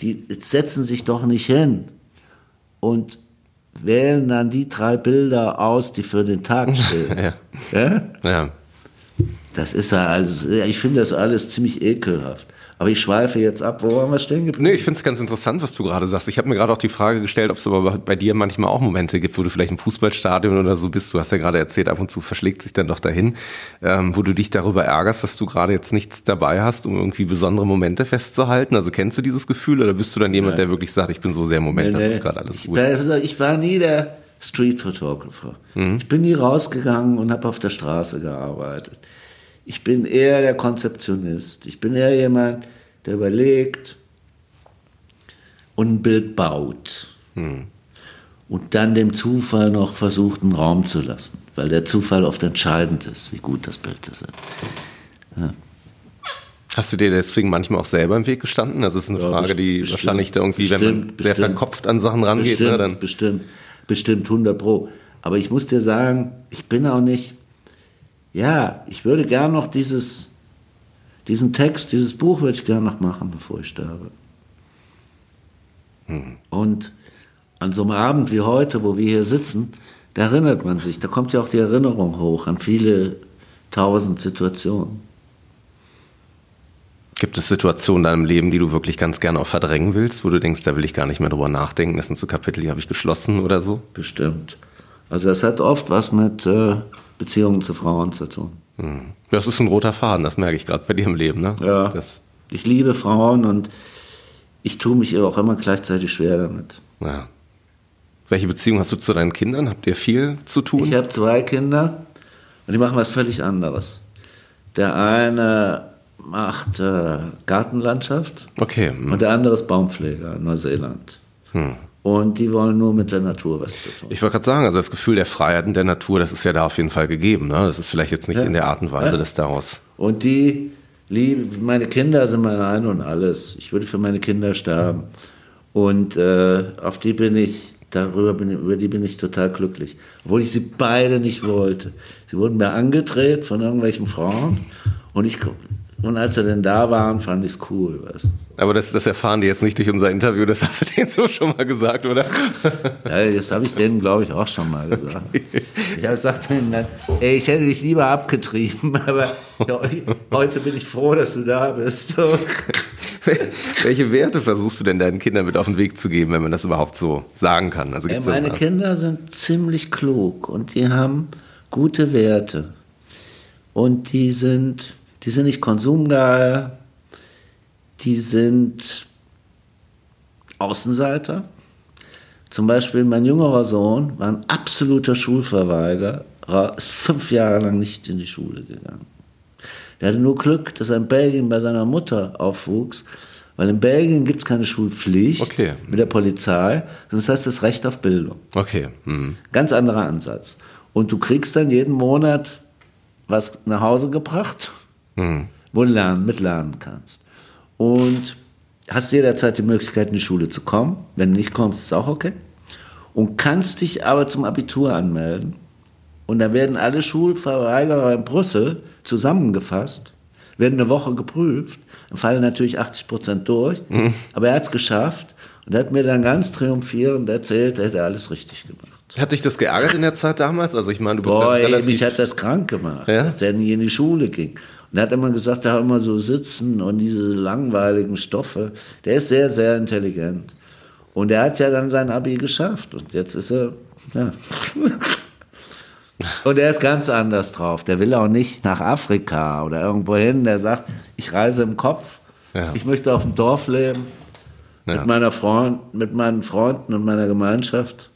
S3: Die setzen sich doch nicht hin und wählen dann die drei Bilder aus, die für den Tag *laughs* stehen.
S4: Ja.
S3: ja?
S4: Ja.
S3: Das ist ja alles, ich finde das alles ziemlich ekelhaft. Aber ich schweife jetzt ab, wo waren wir stehen geblieben?
S4: Nee, ich finde es ganz interessant, was du gerade sagst. Ich habe mir gerade auch die Frage gestellt, ob es aber bei dir manchmal auch Momente gibt, wo du vielleicht im Fußballstadion oder so bist. Du hast ja gerade erzählt, ab und zu verschlägt sich dann doch dahin, ähm, wo du dich darüber ärgerst, dass du gerade jetzt nichts dabei hast, um irgendwie besondere Momente festzuhalten. Also kennst du dieses Gefühl oder bist du dann jemand, der wirklich sagt, ich bin so sehr im Moment, das
S3: Nee,
S4: ist gerade alles
S3: ich,
S4: gut?
S3: war- ich war nie der Street Photographer. Ich bin nie rausgegangen und habe auf der Straße gearbeitet. Ich bin eher der Konzeptionist. Ich bin eher jemand, der überlegt und ein Bild baut. Und dann dem Zufall noch versucht, einen Raum zu lassen. Weil der Zufall oft entscheidend ist, wie gut das Bild ist.
S4: Hast du dir deswegen manchmal auch selber im Weg gestanden? Das ist eine
S3: Ja,
S4: Frage, die
S3: bestimmt,
S4: wahrscheinlich da irgendwie, wenn man
S3: bestimmt,
S4: sehr
S3: bestimmt.
S4: verkopft an Sachen rangeht,
S3: Bestimmt,
S4: ne, dann
S3: bestimmt, bestimmt 100 Pro. Aber ich muss dir sagen, ich bin auch nicht, ja, ich würde gern noch dieses, diesen Text, dieses Buch würde ich gern noch machen, bevor ich sterbe. Und an so einem Abend wie heute, wo wir hier sitzen, da erinnert man sich, da kommt ja auch die Erinnerung hoch an viele tausend Situationen.
S4: Gibt es Situationen in deinem Leben, die du wirklich ganz gerne auch verdrängen willst, wo du denkst, da will ich gar nicht mehr drüber nachdenken, das sind so Kapitel, die habe ich geschlossen oder so?
S3: Bestimmt. Also das hat oft was mit äh, Beziehungen zu Frauen zu tun.
S4: Hm. Das ist ein roter Faden, das merke ich gerade bei dir im Leben, ne?
S3: Ja.
S4: Das,
S3: Ich liebe Frauen und ich tue mich auch immer gleichzeitig schwer damit.
S4: ja. Welche Beziehung hast du zu deinen Kindern? Habt ihr viel zu tun?
S3: Ich habe zwei Kinder und die machen was völlig anderes. Der eine macht äh, Gartenlandschaft
S4: okay. hm.
S3: und der andere ist Baumpfleger in Neuseeland. Und die wollen nur mit der Natur was zu tun.
S4: Ich wollte gerade sagen, also das Gefühl der Freiheit in der Natur, das ist ja da auf jeden Fall gegeben. Ne? Das ist vielleicht jetzt nicht
S3: Ja.
S4: in der Art und Weise,
S3: Ja.
S4: dass daraus.
S3: Und die lieben, meine Kinder sind mein Ein und Alles. Ich würde für meine Kinder sterben. Und äh, auf die bin ich, darüber bin ich, über die bin ich total glücklich. Obwohl ich sie beide nicht wollte. Sie wurden mir angedreht von irgendwelchen Frauen. Und ich, und als sie denn da waren, fand ich es cool, weißt.
S4: Aber das, das erfahren die jetzt nicht durch unser Interview, das hast du denen so schon mal gesagt, oder?
S3: Ja, das habe ich denen, glaube ich, auch schon mal gesagt. Ich habe gesagt denen dann, ey, ich hätte dich lieber abgetrieben, *laughs* aber heute bin ich froh, dass du da bist.
S4: Welche Werte versuchst du denn deinen Kindern mit auf den Weg zu geben, wenn man das überhaupt so sagen kann?
S3: Also ja, meine Kinder sind ziemlich klug und die haben gute Werte. Und die sind, die sind nicht konsumgeil, die sind Außenseiter. Zum Beispiel mein jüngerer Sohn war ein absoluter Schulverweigerer, ist fünf Jahre lang nicht in die Schule gegangen. Der hatte nur Glück, dass er in Belgien bei seiner Mutter aufwuchs, weil in Belgien gibt es keine Schulpflicht
S4: okay.
S3: mit der Polizei, das heißt das Recht auf Bildung.
S4: Okay. Mhm.
S3: Ganz anderer Ansatz. Und du kriegst dann jeden Monat was nach Hause gebracht, mhm. wo du lernen, mitlernen kannst und hast jederzeit die Möglichkeit, in die Schule zu kommen. Wenn du nicht kommst, ist auch okay. Und kannst dich aber zum Abitur anmelden. Und da werden alle Schulverweigerer in Brüssel zusammengefasst, werden eine Woche geprüft, dann fallen natürlich 80 Prozent durch. Mhm. Aber er hat es geschafft und er hat mir dann ganz triumphierend erzählt, er hätte alles richtig gemacht.
S4: Hat dich das geärgert in der Zeit damals? Also ich meine, du bist
S3: Boah, ja relativ... mich hat das krank gemacht, ja? dass er nie in die Schule ging. Und er hat immer gesagt, da immer so sitzen und diese langweiligen Stoffe. Der ist sehr, sehr intelligent. Und er hat ja dann sein Abi geschafft. Und jetzt ist er, ja. *laughs* Und er ist ganz anders drauf. Der will auch nicht nach Afrika oder irgendwo hin. Der sagt, ich reise im Kopf. Ja. Ich möchte auf dem Dorf leben. Ja. Mit, meiner Freund, mit meinen Freunden und meiner Gemeinschaft.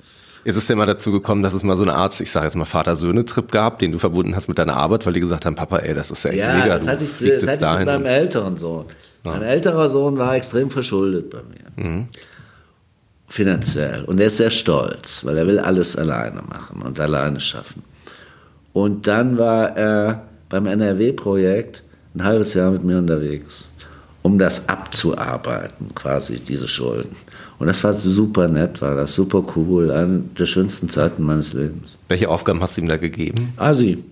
S4: Ist es denn mal dazu gekommen, dass es mal so eine Art, ich sage jetzt mal Vater-Söhne-Trip gab, den du verbunden hast mit deiner Arbeit, weil die gesagt haben, Papa, ey, das ist ja echt
S3: ja,
S4: mega.
S3: Das hatte ich, das hatte ich mit meinem älteren Sohn. Ja. Mein älterer Sohn war extrem verschuldet bei mir. Mhm. Finanziell. Und er ist sehr stolz, weil er will alles alleine machen und alleine schaffen. Und dann war er beim NRW-Projekt ein halbes Jahr mit mir unterwegs, um das abzuarbeiten, quasi diese Schulden. Und das war super nett, war das super cool, eine der schönsten Zeiten meines Lebens.
S4: Welche Aufgaben hast du ihm da gegeben?
S3: Asi.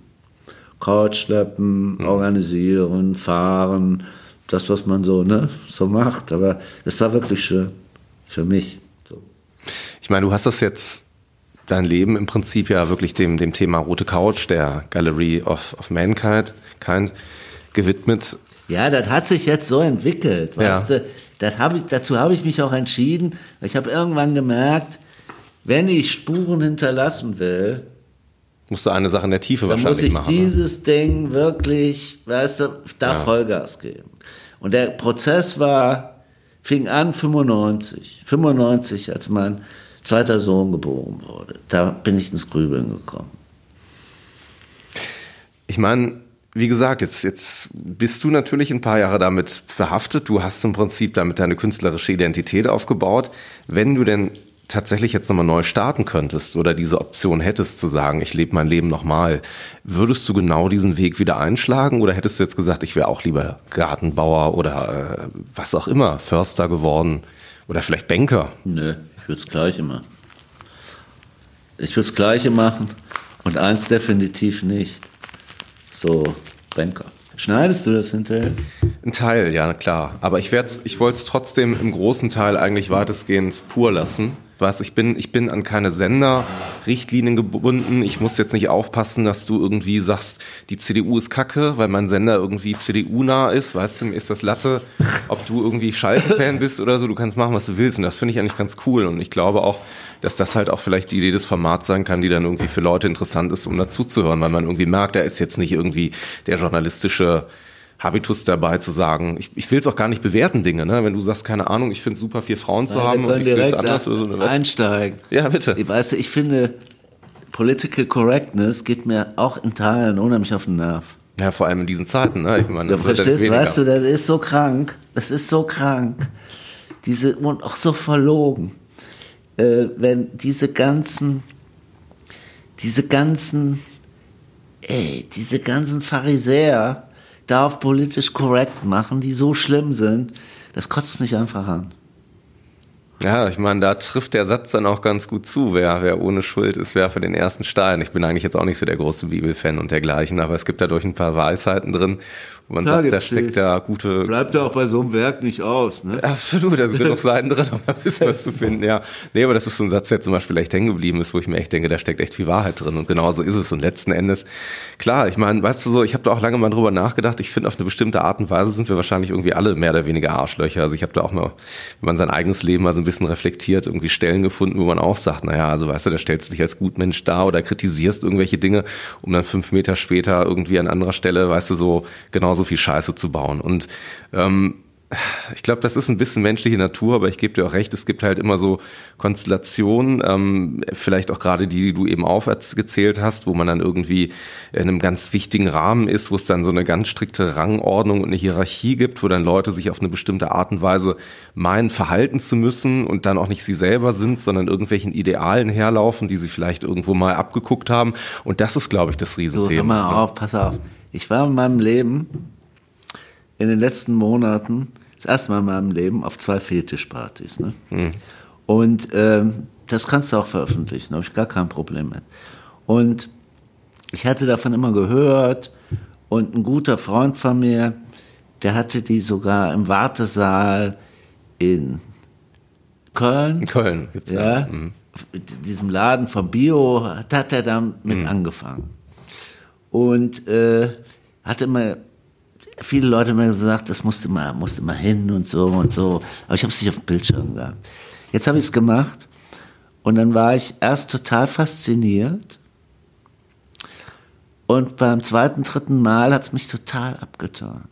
S3: Couch schleppen, mhm. organisieren, fahren, das, was man so, ne, so macht. Aber es war wirklich schön für mich. So.
S4: Ich meine, du hast das jetzt dein Leben im Prinzip ja wirklich dem, dem Thema Rote Couch, der Gallery of, of Mankind, kind, gewidmet.
S3: Ja, das hat sich jetzt so entwickelt,
S4: ja.
S3: weißt du das hab ich, dazu habe ich mich auch entschieden. Ich habe irgendwann gemerkt, wenn ich Spuren hinterlassen will,
S4: musst du eine Sache in der Tiefe wahrscheinlich
S3: machen. Dann muss ich dieses ne? Ding wirklich, weißt du, da ja. Vollgas geben. Und der Prozess war, fing an 95, 95, als mein zweiter Sohn geboren wurde. Da bin ich ins Grübeln gekommen.
S4: Ich meine, wie gesagt, jetzt, jetzt bist du natürlich ein paar Jahre damit verhaftet. Du hast im Prinzip damit deine künstlerische Identität aufgebaut. Wenn du denn tatsächlich jetzt nochmal neu starten könntest oder diese Option hättest zu sagen, ich lebe mein Leben nochmal, würdest du genau diesen Weg wieder einschlagen oder hättest du jetzt gesagt, ich wäre auch lieber Gartenbauer oder äh, was auch immer, Förster geworden oder vielleicht Banker?
S3: Nö, ich würde das Gleiche machen. Ich würde das Gleiche machen und eins definitiv nicht so Banker. Schneidest du das hinterher?
S4: Ein Teil, ja, klar. Aber ich, ich wollte es trotzdem im großen Teil eigentlich weitestgehend pur lassen. Was, ich bin, ich bin an keine Senderrichtlinien gebunden. Ich muss jetzt nicht aufpassen, dass du irgendwie sagst, die CDU ist kacke, weil mein Sender irgendwie CDU-nah ist. Weißt du, mir ist das Latte, ob du irgendwie Schalke-Fan bist oder so. Du kannst machen, was du willst. Und das finde ich eigentlich ganz cool. Und ich glaube auch, dass das halt auch vielleicht die Idee des Formats sein kann, die dann irgendwie für Leute interessant ist, um dazuzuhören, weil man irgendwie merkt, da ist jetzt nicht irgendwie der journalistische Habitus dabei zu sagen, ich, ich will es auch gar nicht bewerten, Dinge, ne? Wenn du sagst, keine Ahnung, ich finde es super, vier Frauen zu Nein, haben und ich will es anders oder so.
S3: Ne? Einsteigen.
S4: Ja, bitte.
S3: Ich weiß, ich finde, Political Correctness geht mir auch in Teilen unheimlich auf den Nerv.
S4: Ja, vor allem in diesen Zeiten, ne? Ich
S3: meine, das ja, verstehst, weißt du, das ist so krank. Das ist so krank. Diese, und auch so verlogen äh, wenn diese ganzen, diese ganzen, ey, diese ganzen Pharisäer da auf politisch korrekt machen, die so schlimm sind, das kotzt mich einfach an.
S2: Ja, ich meine, da trifft der Satz dann auch ganz gut zu. Wer, wer ohne Schuld ist, werfe den ersten Stein. Ich bin eigentlich jetzt auch nicht so der große Bibelfan und dergleichen, aber es gibt dadurch ein paar Weisheiten drin, wo man
S3: Klar
S2: sagt, da steckt ja gute.
S3: Bleibt ja auch bei so einem Werk nicht aus, ne?
S2: Absolut, da sind *laughs* genug Seiten drin, um da ein bisschen was zu finden, ja. Nee, aber das ist so ein Satz, der zum Beispiel echt hängen geblieben ist, wo ich mir echt denke, da steckt echt viel Wahrheit drin und genau so ist es. Und letzten Endes, klar, ich meine, weißt du so, ich habe da auch lange mal drüber nachgedacht, ich finde, auf eine bestimmte Art und Weise sind wir wahrscheinlich irgendwie alle mehr oder weniger Arschlöcher. Also ich habe da auch mal, wenn man sein eigenes Leben mal so ein bisschen reflektiert, irgendwie Stellen gefunden, wo man auch sagt, naja, also weißt du, da stellst du dich als Gutmensch dar oder kritisierst irgendwelche Dinge, um dann fünf Meter später irgendwie an anderer Stelle, weißt du, so genauso viel Scheiße zu bauen. Und ähm, ich glaube, das ist ein bisschen menschliche Natur, aber ich gebe dir auch recht, es gibt halt immer so Konstellationen, ähm, vielleicht auch gerade die, die du eben aufgezählt hast, wo man dann irgendwie in einem ganz wichtigen Rahmen ist, wo es dann so eine ganz strikte Rangordnung und eine Hierarchie gibt, wo dann Leute sich auf eine bestimmte Art und Weise meinen, verhalten zu müssen und dann auch nicht sie selber sind, sondern irgendwelchen Idealen herlaufen, die sie vielleicht irgendwo mal abgeguckt haben. Und das ist, glaube ich, das
S3: So, hör
S2: Riesenthema.
S3: mal auf, pass auf. Ich war in meinem Leben in den letzten Monaten das erste Mal in meinem Leben auf zwei Fetischpartys. Ne? Und ähm, das kannst du auch veröffentlichen, habe ich gar kein Problem mit. Und ich hatte davon immer gehört und ein guter Freund von mir, der hatte die sogar im Wartesaal in Köln.
S2: In Köln gibt's
S3: Ja,
S2: ja. Mhm.
S3: in diesem Laden von Bio hat, hat er damit mit angefangen. Und äh, hatte immer, viele Leute haben mir gesagt, das musste mal, musste mal hin und so und so. Aber ich habe es nicht auf dem Bildschirm gehabt. Jetzt habe ich es gemacht und dann war ich erst total fasziniert. Und beim zweiten, dritten Mal hat es mich total abgeturnt.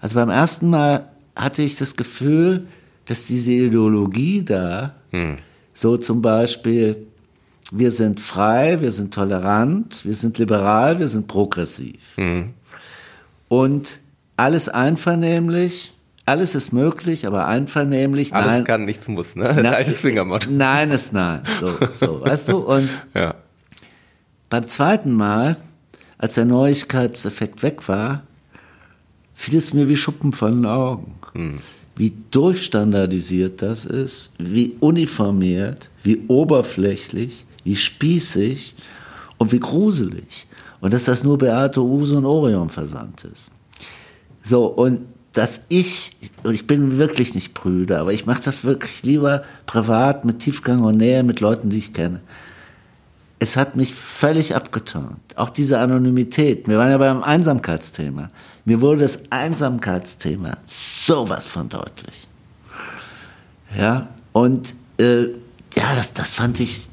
S3: Also beim ersten Mal hatte ich das Gefühl, dass diese Ideologie da, so zum Beispiel, wir sind frei, wir sind tolerant, wir sind liberal, wir sind progressiv. Und alles einvernehmlich, alles ist möglich, aber einvernehmlich,
S2: Alles
S3: nein.
S2: kann, nichts muss, ne? Ein *laughs* altes Fingermotto.
S3: Nein ist nein. So, so, weißt du? Und *laughs*
S2: Ja.
S3: beim zweiten Mal, als der Neuigkeitseffekt weg war, fiel es mir wie Schuppen von den Augen. Wie durchstandardisiert das ist, wie uniformiert, wie oberflächlich, wie spießig und wie gruselig. Und dass das nur Beate Use und Orion versandt ist. So, und dass ich, und ich bin wirklich nicht prüde, aber ich mache das wirklich lieber privat mit Tiefgang und Nähe mit Leuten, die ich kenne es hat mich völlig abgeturnt. Auch diese Anonymität. Wir waren ja beim Einsamkeitsthema. Mir wurde das Einsamkeitsthema sowas von deutlich. Ja, und äh, ja, das, das fand ich,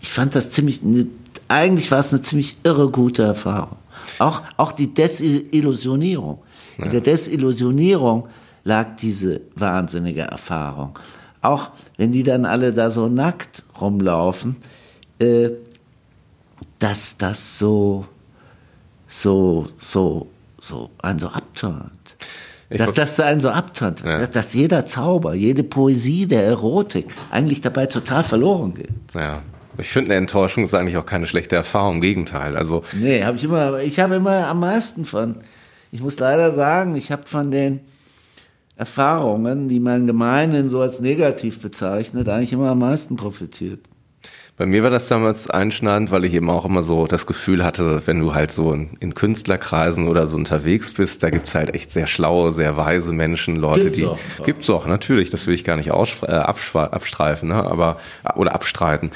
S3: ich fand das ziemlich, ne, eigentlich war es eine ziemlich irre gute Erfahrung. Auch, auch die Desillusionierung. In der Desillusionierung lag diese wahnsinnige Erfahrung. Auch wenn die dann alle da so nackt rumlaufen, äh, dass das so, so, so, so einen so abturnt. Dass das einen so abturnt.
S2: Ja.
S3: Dass, dass jeder Zauber, jede Poesie der Erotik eigentlich dabei total verloren geht.
S2: Ja. Ich finde, eine Enttäuschung ist eigentlich auch keine schlechte Erfahrung. Im Gegenteil. Also,
S3: Nee, habe ich immer, ich habe immer am meisten von. Ich muss leider sagen, ich habe von den Erfahrungen, die man gemeinhin so als negativ bezeichnet, eigentlich immer am meisten profitiert.
S2: Bei mir war das damals einschneidend, weil ich eben auch immer so das Gefühl hatte, wenn du halt so in, in Künstlerkreisen oder so unterwegs bist, da gibt's halt echt sehr schlaue, sehr weise Menschen, Leute,
S3: Gibt's
S2: die
S3: auch,
S2: gibt's auch, natürlich, das will ich gar nicht äh, abstreifen, ne? aber oder abstreiten.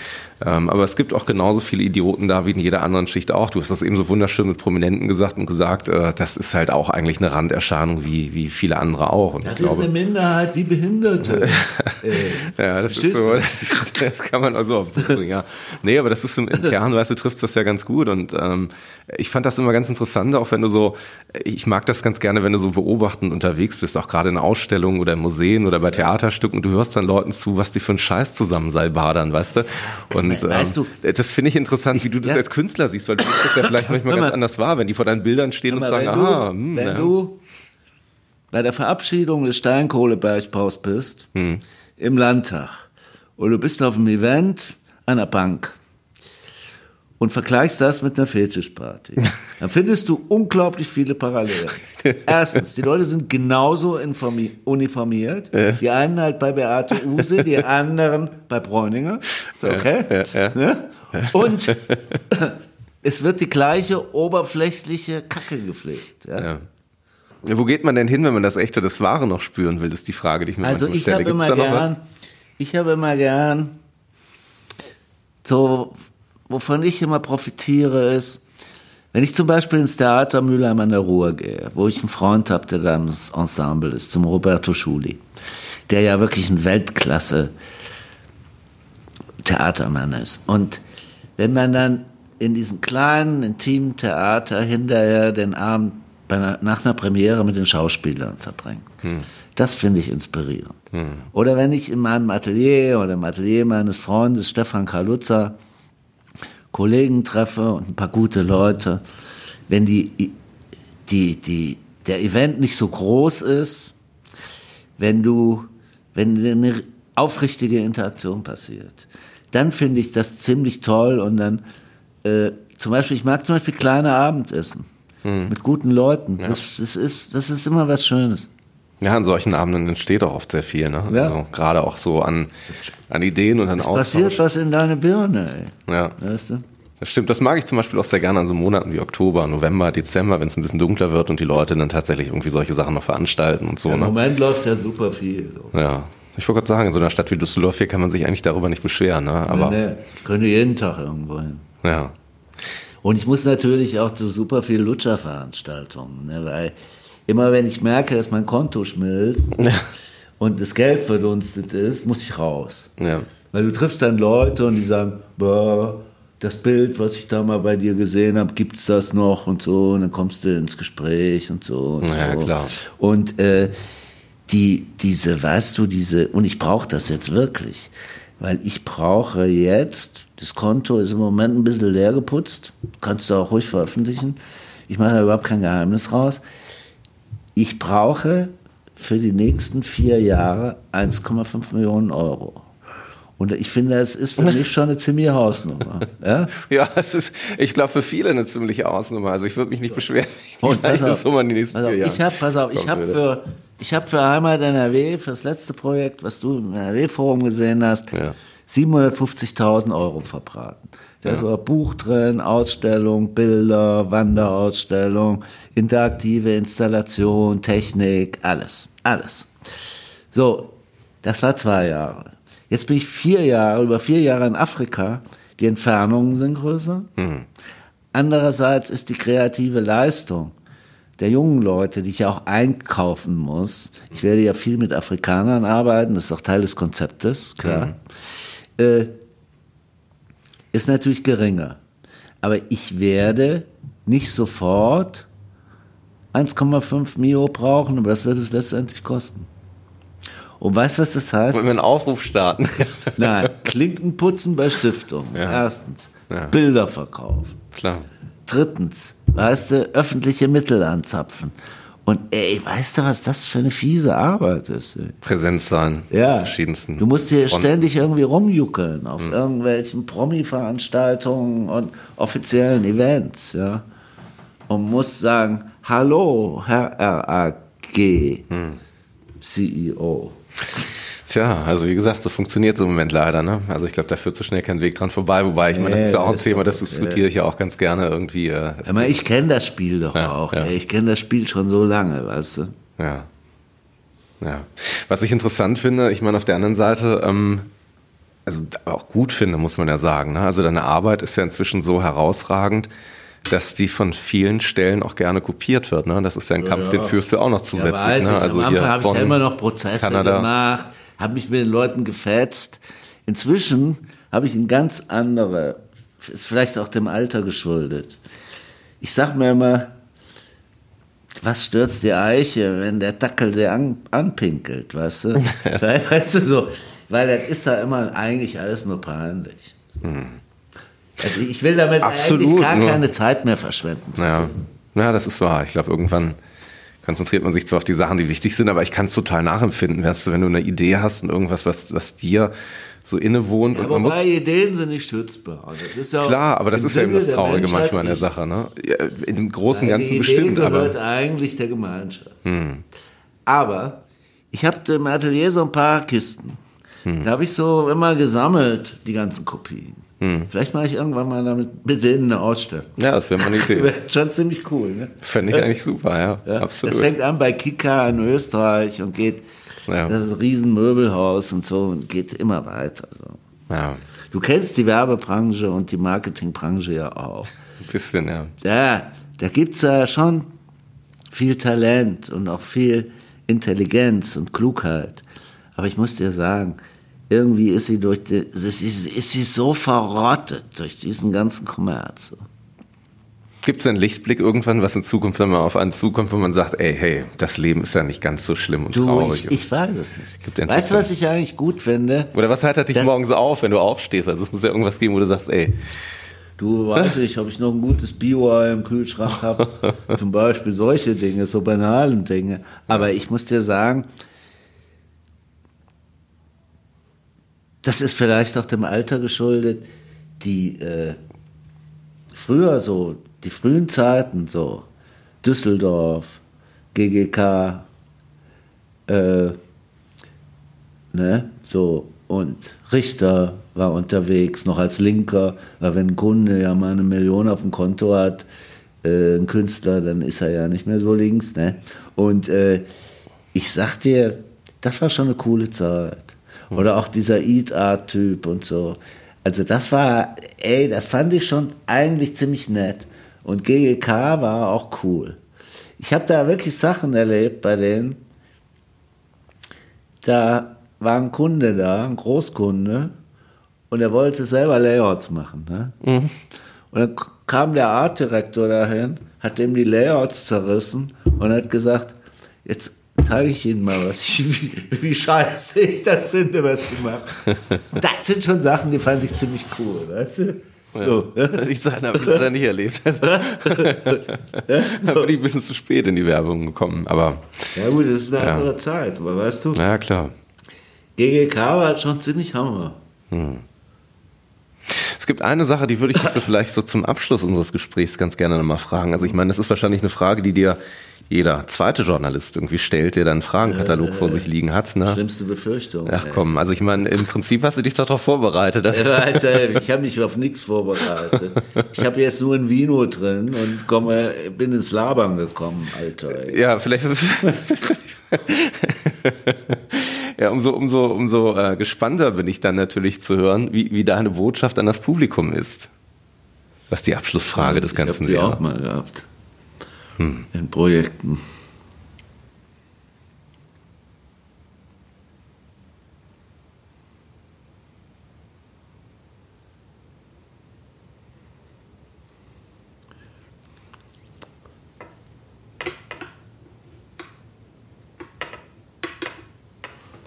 S2: Ähm, aber es gibt auch genauso viele Idioten da wie in jeder anderen Schicht auch. Du hast das eben so wunderschön mit Prominenten gesagt und gesagt, äh, das ist halt auch eigentlich eine Randerscheinung wie, wie viele andere auch. Und ich glaube,
S3: Minderheit wie Behinderte. *laughs*
S2: ja, das ist so, das, das kann man also auch bringen, ja. Nee, aber das ist im, im *laughs* Kern, weißt du, trifft das ja ganz gut und ähm, ich fand das immer ganz interessant, auch wenn du so, ich mag das ganz gerne, wenn du so beobachtend unterwegs bist, auch gerade in Ausstellungen oder in Museen oder bei Theaterstücken, du hörst dann Leuten zu, was die für einen Scheiß zusammen salbadern, weißt du? Und
S3: Weißt
S2: ähm, das finde ich interessant, wie du das
S3: ja.
S2: als Künstler siehst, weil du nimmst das ja *laughs* vielleicht manchmal
S3: Hör
S2: ganz
S3: mal.
S2: anders wahr, wenn die vor deinen Bildern stehen und sagen,
S3: wenn
S2: aha,
S3: du,
S2: hm,
S3: wenn
S2: ja.
S3: du bei der Verabschiedung des Steinkohlebergbaus bist,
S2: Hm.
S3: im Landtag, und du bist auf einem Event an der Bank, und vergleichst das mit einer Fetischparty, *laughs* dann findest du unglaublich viele Parallelen. Erstens, die Leute sind genauso uniformiert. Die einen halt bei Beate Use, die *laughs* anderen bei Bräuninger. Okay?
S4: Ja, ja.
S3: Ne? Und *laughs* es wird die gleiche oberflächliche Kacke gepflegt. Ja?
S4: Ja. Ja, wo geht man denn hin, wenn man das echte, das Wahre noch spüren will? Das ist die Frage, die ich mir
S3: Also ich
S4: stelle.
S3: habe
S4: Gibt's
S3: immer gern, ich habe immer gern, so, wovon ich immer profitiere, ist, wenn ich zum Beispiel ins Theater Mülheim an der Ruhr gehe, wo ich einen Freund habe, der da im Ensemble ist, zum Roberto Schuli, der ja wirklich ein Weltklasse Theatermann ist. Und wenn man dann in diesem kleinen, intimen Theater hinterher den Abend einer, nach einer Premiere mit den Schauspielern verbringt, das finde ich inspirierend. Oder wenn ich in meinem Atelier oder im Atelier meines Freundes Stefan Kaluza Kollegen treffe und ein paar gute Leute, wenn die, die, die, der Event nicht so groß ist, wenn du, wenn eine aufrichtige Interaktion passiert, dann finde ich das ziemlich toll und dann, äh, zum Beispiel, ich mag zum Beispiel kleine Abendessen mit guten Leuten. Das, das, ist, das ist immer was Schönes.
S4: Ja, an solchen Abenden entsteht auch oft sehr viel, ne?
S3: Ja.
S4: Also gerade auch so an, an Ideen und an
S3: Passiert
S4: Austausch.
S3: was in deine Birne, ey.
S4: Ja.
S3: Weißt du?
S4: Das stimmt, das mag ich zum Beispiel auch sehr gerne an so Monaten wie Oktober, November, Dezember, wenn es ein bisschen dunkler wird und die Leute dann tatsächlich irgendwie solche Sachen noch veranstalten und so.
S3: Im
S4: Ne?
S3: Moment läuft ja super viel.
S4: Ja. Ich wollte gerade sagen, in so einer Stadt wie Düsseldorf hier kann man sich eigentlich darüber nicht beschweren, ne? Aber
S3: nee, nee, ich könnte jeden Tag irgendwo hin.
S4: ja.
S3: Und ich muss natürlich auch zu super viel Lutscherveranstaltungen, ne, weil immer wenn ich merke, dass mein Konto schmilzt *laughs* und das Geld verdunstet ist, muss ich raus.
S4: Ja.
S3: Weil du triffst dann Leute und die sagen, boah, das Bild, was ich da mal bei dir gesehen habe, gibt's das noch und so, und dann kommst du ins Gespräch und so. Und
S4: Ja,
S3: so.
S4: klar.
S3: Und äh, die, diese, weißt du, diese, und ich brauche das jetzt wirklich, weil ich brauche jetzt, das Konto ist im Moment ein bisschen leer geputzt, kannst du auch ruhig veröffentlichen. Ich mache da überhaupt kein Geheimnis raus. Ich brauche für die nächsten vier Jahre 1,5 Millionen Euro. Und ich finde, es ist für mich schon eine ziemliche Hausnummer. *laughs* Ja?
S4: Ja, es ist, ich glaube, für viele eine ziemliche Ausnahme. Also ich würde mich nicht beschweren, wenn ich die gleiche Summe in die nächsten vier Jahre
S3: ich habe, pass auf, ich habe für, ich habe für Heimat NRW, für das letzte Projekt, was du im NRW-Forum gesehen hast,
S4: Ja.
S3: 750.000 Euro verbraten. Da war Buch drin, Ausstellung, Bilder, Wanderausstellung, interaktive Installation, Technik, alles, alles. So, das war zwei Jahre. Jetzt bin ich vier Jahre, über vier Jahre in Afrika. Die Entfernungen sind größer. Andererseits ist die kreative Leistung der jungen Leute, die ich ja auch einkaufen muss. Ich werde ja viel mit Afrikanern arbeiten, das ist auch Teil des Konzeptes, klar. Äh, ist natürlich geringer. Aber ich werde nicht sofort 1,5 Mio brauchen, aber das wird es letztendlich kosten. Und weißt du, was das heißt?
S4: Wollen wir einen Aufruf starten? *laughs*
S3: Nein, Klinken putzen bei Stiftung.
S4: Ja.
S3: Erstens.
S4: Ja.
S3: Bilder verkaufen.
S4: Klar.
S3: Drittens, weißt du, öffentliche Mittel anzapfen. Und ey, weißt du, was das für eine fiese Arbeit ist? Ey?
S4: Präsenz sein.
S3: Ja.
S4: Verschiedensten.
S3: Du musst hier
S4: Fronten.
S3: ständig irgendwie rumjuckeln auf
S4: Hm.
S3: irgendwelchen Promi-Veranstaltungen und offiziellen Events, ja. Und musst sagen, hallo, Herr RAG,
S4: Hm.
S3: CEO.
S4: Tja, also wie gesagt, so funktioniert es im Moment leider. Ne? Also ich glaube, da führt so schnell kein Weg dran vorbei. Wobei, ich meine, das ist ja auch ein Thema, das diskutiere ich ja auch ganz gerne irgendwie. Äh,
S3: Aber ich kenne das Spiel doch
S4: Ja,
S3: auch.
S4: ja.
S3: Ey. Ich kenne das Spiel schon so lange, weißt du.
S4: Ja. Ja. Was ich interessant finde, ich meine, auf der anderen Seite, ähm, also auch gut finde, muss man ja sagen. Ne? Also deine Arbeit ist ja inzwischen so herausragend, dass die von vielen Stellen auch gerne kopiert wird. Ne? Das ist ja ein Kampf,
S3: ja.
S4: den führst du auch noch
S3: Ja,
S4: zusätzlich.
S3: weiß
S4: ne?
S3: ich.
S4: Also
S3: Am Anfang habe ich ja immer noch Prozesse
S4: Kanada.
S3: gemacht, habe mich mit den Leuten gefetzt. Inzwischen habe ich ein ganz andere, ist vielleicht auch dem Alter geschuldet. Ich sag mir immer, was stürzt die Eiche, wenn der Dackel der an, anpinkelt, weißt du? *laughs* Weil, weißt du so, weil das ist da immer eigentlich alles nur peinlich. Also ich will damit
S4: Absolut,
S3: eigentlich gar
S4: nur-
S3: keine Zeit mehr verschwenden.
S4: Ja. ja, das ist wahr. Ich glaube, irgendwann
S2: konzentriert man sich zwar auf die Sachen, die wichtig sind, aber ich kann es total nachempfinden, weißt du, wenn du eine Idee hast und irgendwas, was, was dir so innewohnt.
S3: Ja,
S2: und man muss,
S3: Ideen sind nicht schützbar. Also das ist ja
S2: klar, aber das ist ja eben
S3: Sinne
S2: das Traurige manchmal an der. Sache. Ne? Ja, Im Großen und Ganzen
S3: Idee
S2: bestimmt,
S3: gehört
S2: aber Hm.
S3: eigentlich der Gemeinschaft. Aber ich habe im Atelier so ein paar Kisten.
S2: Hm.
S3: Da habe ich so immer gesammelt, die ganzen Kopien.
S2: Hm.
S3: Vielleicht mache ich irgendwann mal damit mit denen eine Ausstellung.
S2: ja, das wäre mal eine *laughs* Idee.
S3: Wäre schon ziemlich cool, ne?
S2: Fände ich eigentlich super, ja,
S3: Ja,
S2: absolut.
S3: Das fängt an bei Kika in Österreich und geht
S2: Ja.
S3: das ist ein riesen Möbelhaus und so und geht immer weiter. So.
S2: ja,
S3: Du kennst die Werbebranche und die Marketingbranche ja auch.
S2: ein bisschen, ja.
S3: Ja, da gibt's ja schon viel Talent und auch viel Intelligenz und Klugheit. Aber ich muss dir sagen, irgendwie ist sie durch die, ist, sie so verrottet durch diesen ganzen Kommerz.
S2: Gibt es einen Lichtblick irgendwann, was in Zukunft dann mal auf einen zukommt, wo man sagt, ey, hey, das Leben ist ja nicht ganz so schlimm und
S3: Du,
S2: traurig.
S3: ich, ich weiß es nicht. Weißt du, was ich eigentlich gut finde?
S2: Oder was heitert dich
S3: Da-
S2: morgens auf, wenn du aufstehst? Also es muss ja irgendwas geben, wo du sagst, ey,
S3: Du weißt nicht, ob ich noch ein gutes Bio-Ei im Kühlschrank habe. *laughs* Zum Beispiel solche Dinge, so banalen Dinge. Aber ich muss dir sagen, das ist vielleicht auch dem Alter geschuldet, die äh, früher so, die frühen Zeiten so, Düsseldorf, GGK, äh, ne, so, und Richter war unterwegs, noch als Linker, weil wenn ein Kunde ja mal eine Million auf dem Konto hat, äh, ein Künstler, dann ist er ja nicht mehr so links, ne, und äh, ich sag dir, das war schon eine coole Zeit. Oder auch dieser Eat-Art-Typ und so. Also das war, ey, das fand ich schon eigentlich ziemlich nett. Und GGK war auch cool. Ich habe da wirklich Sachen erlebt bei denen. Da war ein Kunde da, ein Großkunde, und er wollte selber Layouts machen. Ne? Und dann kam der Artdirektor dahin, hat dem die Layouts zerrissen und hat gesagt, jetzt zeige ich Ihnen mal, was ich, *laughs* wie, wie scheiße ich das finde, was Sie machen. Das sind schon Sachen, die fand ich ziemlich cool, weißt du? So, ne? *laughs*
S2: ich sage, habe ich leider nicht erlebt. *laughs* Also, da bin ich ein bisschen zu spät in die Werbung gekommen, aber
S3: Ja gut, das ist eine
S2: Ja.
S3: andere Zeit, aber weißt du,
S2: naja, klar.
S3: GGK war schon ziemlich Hammer.
S2: Es gibt eine Sache, die würde ich dich so vielleicht so zum Abschluss unseres Gesprächs ganz gerne nochmal fragen. Also ich meine, das ist wahrscheinlich eine Frage, die dir jeder zweite Journalist irgendwie stellt, der dann einen Fragenkatalog vor sich liegen hat. Ne?
S3: Schlimmste Befürchtung.
S2: Ach komm, also ich meine, im Prinzip hast du dich doch darauf vorbereitet.
S3: Alter, ich habe mich auf nichts vorbereitet. Ich habe jetzt nur ein Vino drin und komme, bin ins Labern gekommen, Alter. Ey.
S2: ja, vielleicht. *laughs* ja, umso, umso, umso äh, gespannter bin ich dann natürlich zu hören, wie, wie deine Botschaft an das Publikum ist. Was die Abschlussfrage des Ganzen
S3: ich hab die
S2: wäre.
S3: auch mal gehabt. In Projekten.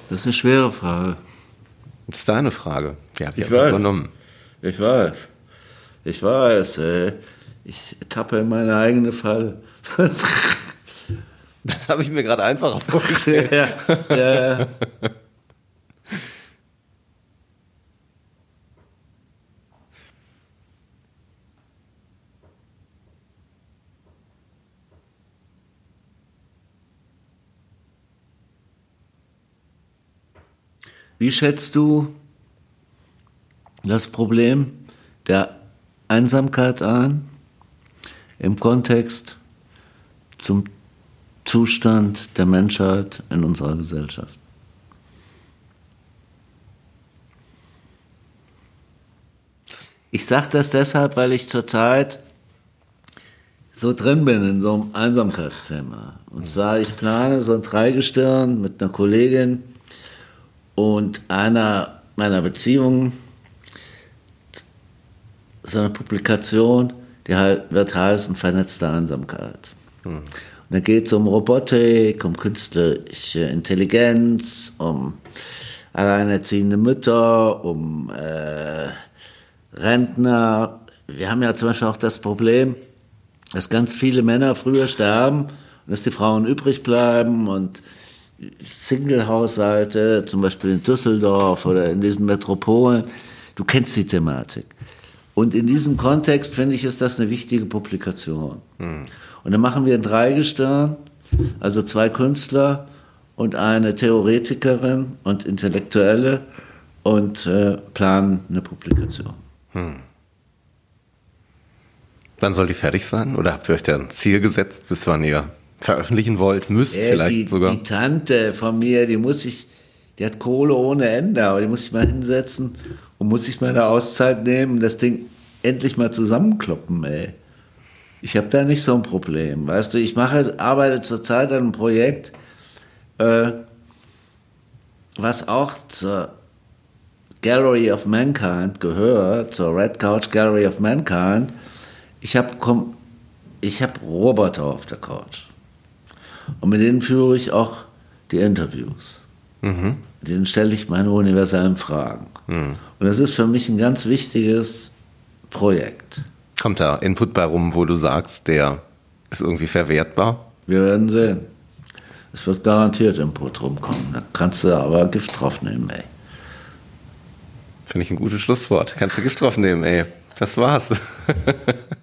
S3: Das ist eine schwere Frage.
S2: Das ist deine Frage. Die habe ich,
S3: Ich weiß.
S2: übernommen.
S3: Ich weiß. Ich weiß, ey. Ich tappe in meine eigene Falle.
S2: Das habe ich mir gerade einfacher *laughs* vorgestellt.
S3: ja, ja, ja. Wie schätzt du das Problem der Einsamkeit ein im Kontext zum Zustand der Menschheit in unserer Gesellschaft? Ich sage das deshalb, weil ich zurzeit so drin bin in so einem Einsamkeitsthema. Und zwar, ich plane so ein Dreigestirn mit einer Kollegin und einer meiner Beziehungen, so eine Publikation, die wird heißen Vernetzte Einsamkeit. Und da geht es um Robotik, um künstliche Intelligenz, um alleinerziehende Mütter, um äh, Rentner. Wir haben ja zum Beispiel auch das Problem, dass ganz viele Männer früher sterben Und dass die Frauen übrig bleiben und Single-Haushalte, zum Beispiel in Düsseldorf oder in diesen Metropolen, du kennst die Thematik. Und in diesem Kontext finde ich, ist das eine wichtige Publikation. Mhm. Und dann machen wir ein Dreigestirn, also zwei Künstler und eine Theoretikerin und Intellektuelle und äh, planen eine Publikation. Hm.
S4: Wann soll die fertig sein? Oder habt ihr euch da ein Ziel gesetzt, bis wann ihr veröffentlichen wollt? Müsst äh, vielleicht
S3: die,
S4: sogar?
S3: Die Tante von mir, die muss ich, die hat Kohle ohne Ende, aber die muss ich mal hinsetzen und muss ich mal eine Auszeit nehmen, das Ding endlich mal zusammenkloppen, ey. Ich habe da nicht so ein Problem. Weißt du, ich mache, arbeite zurzeit an einem Projekt, äh, was auch zur Gallery of Mankind gehört, zur Red Couch Gallery of Mankind. Ich habe ich hab Roboter auf der Couch. Und mit denen führe ich auch die Interviews. Mhm. Denen stelle ich meine universellen Fragen. Mhm. Und das ist für mich ein ganz wichtiges Projekt.
S4: Kommt da Input bei rum, wo du sagst, der ist irgendwie verwertbar?
S3: Wir werden sehen. Es wird garantiert Input rumkommen. Da kannst du aber Gift drauf nehmen, ey.
S4: Finde ich ein gutes Schlusswort. Kannst du Gift drauf nehmen, ey. Das war's. *laughs*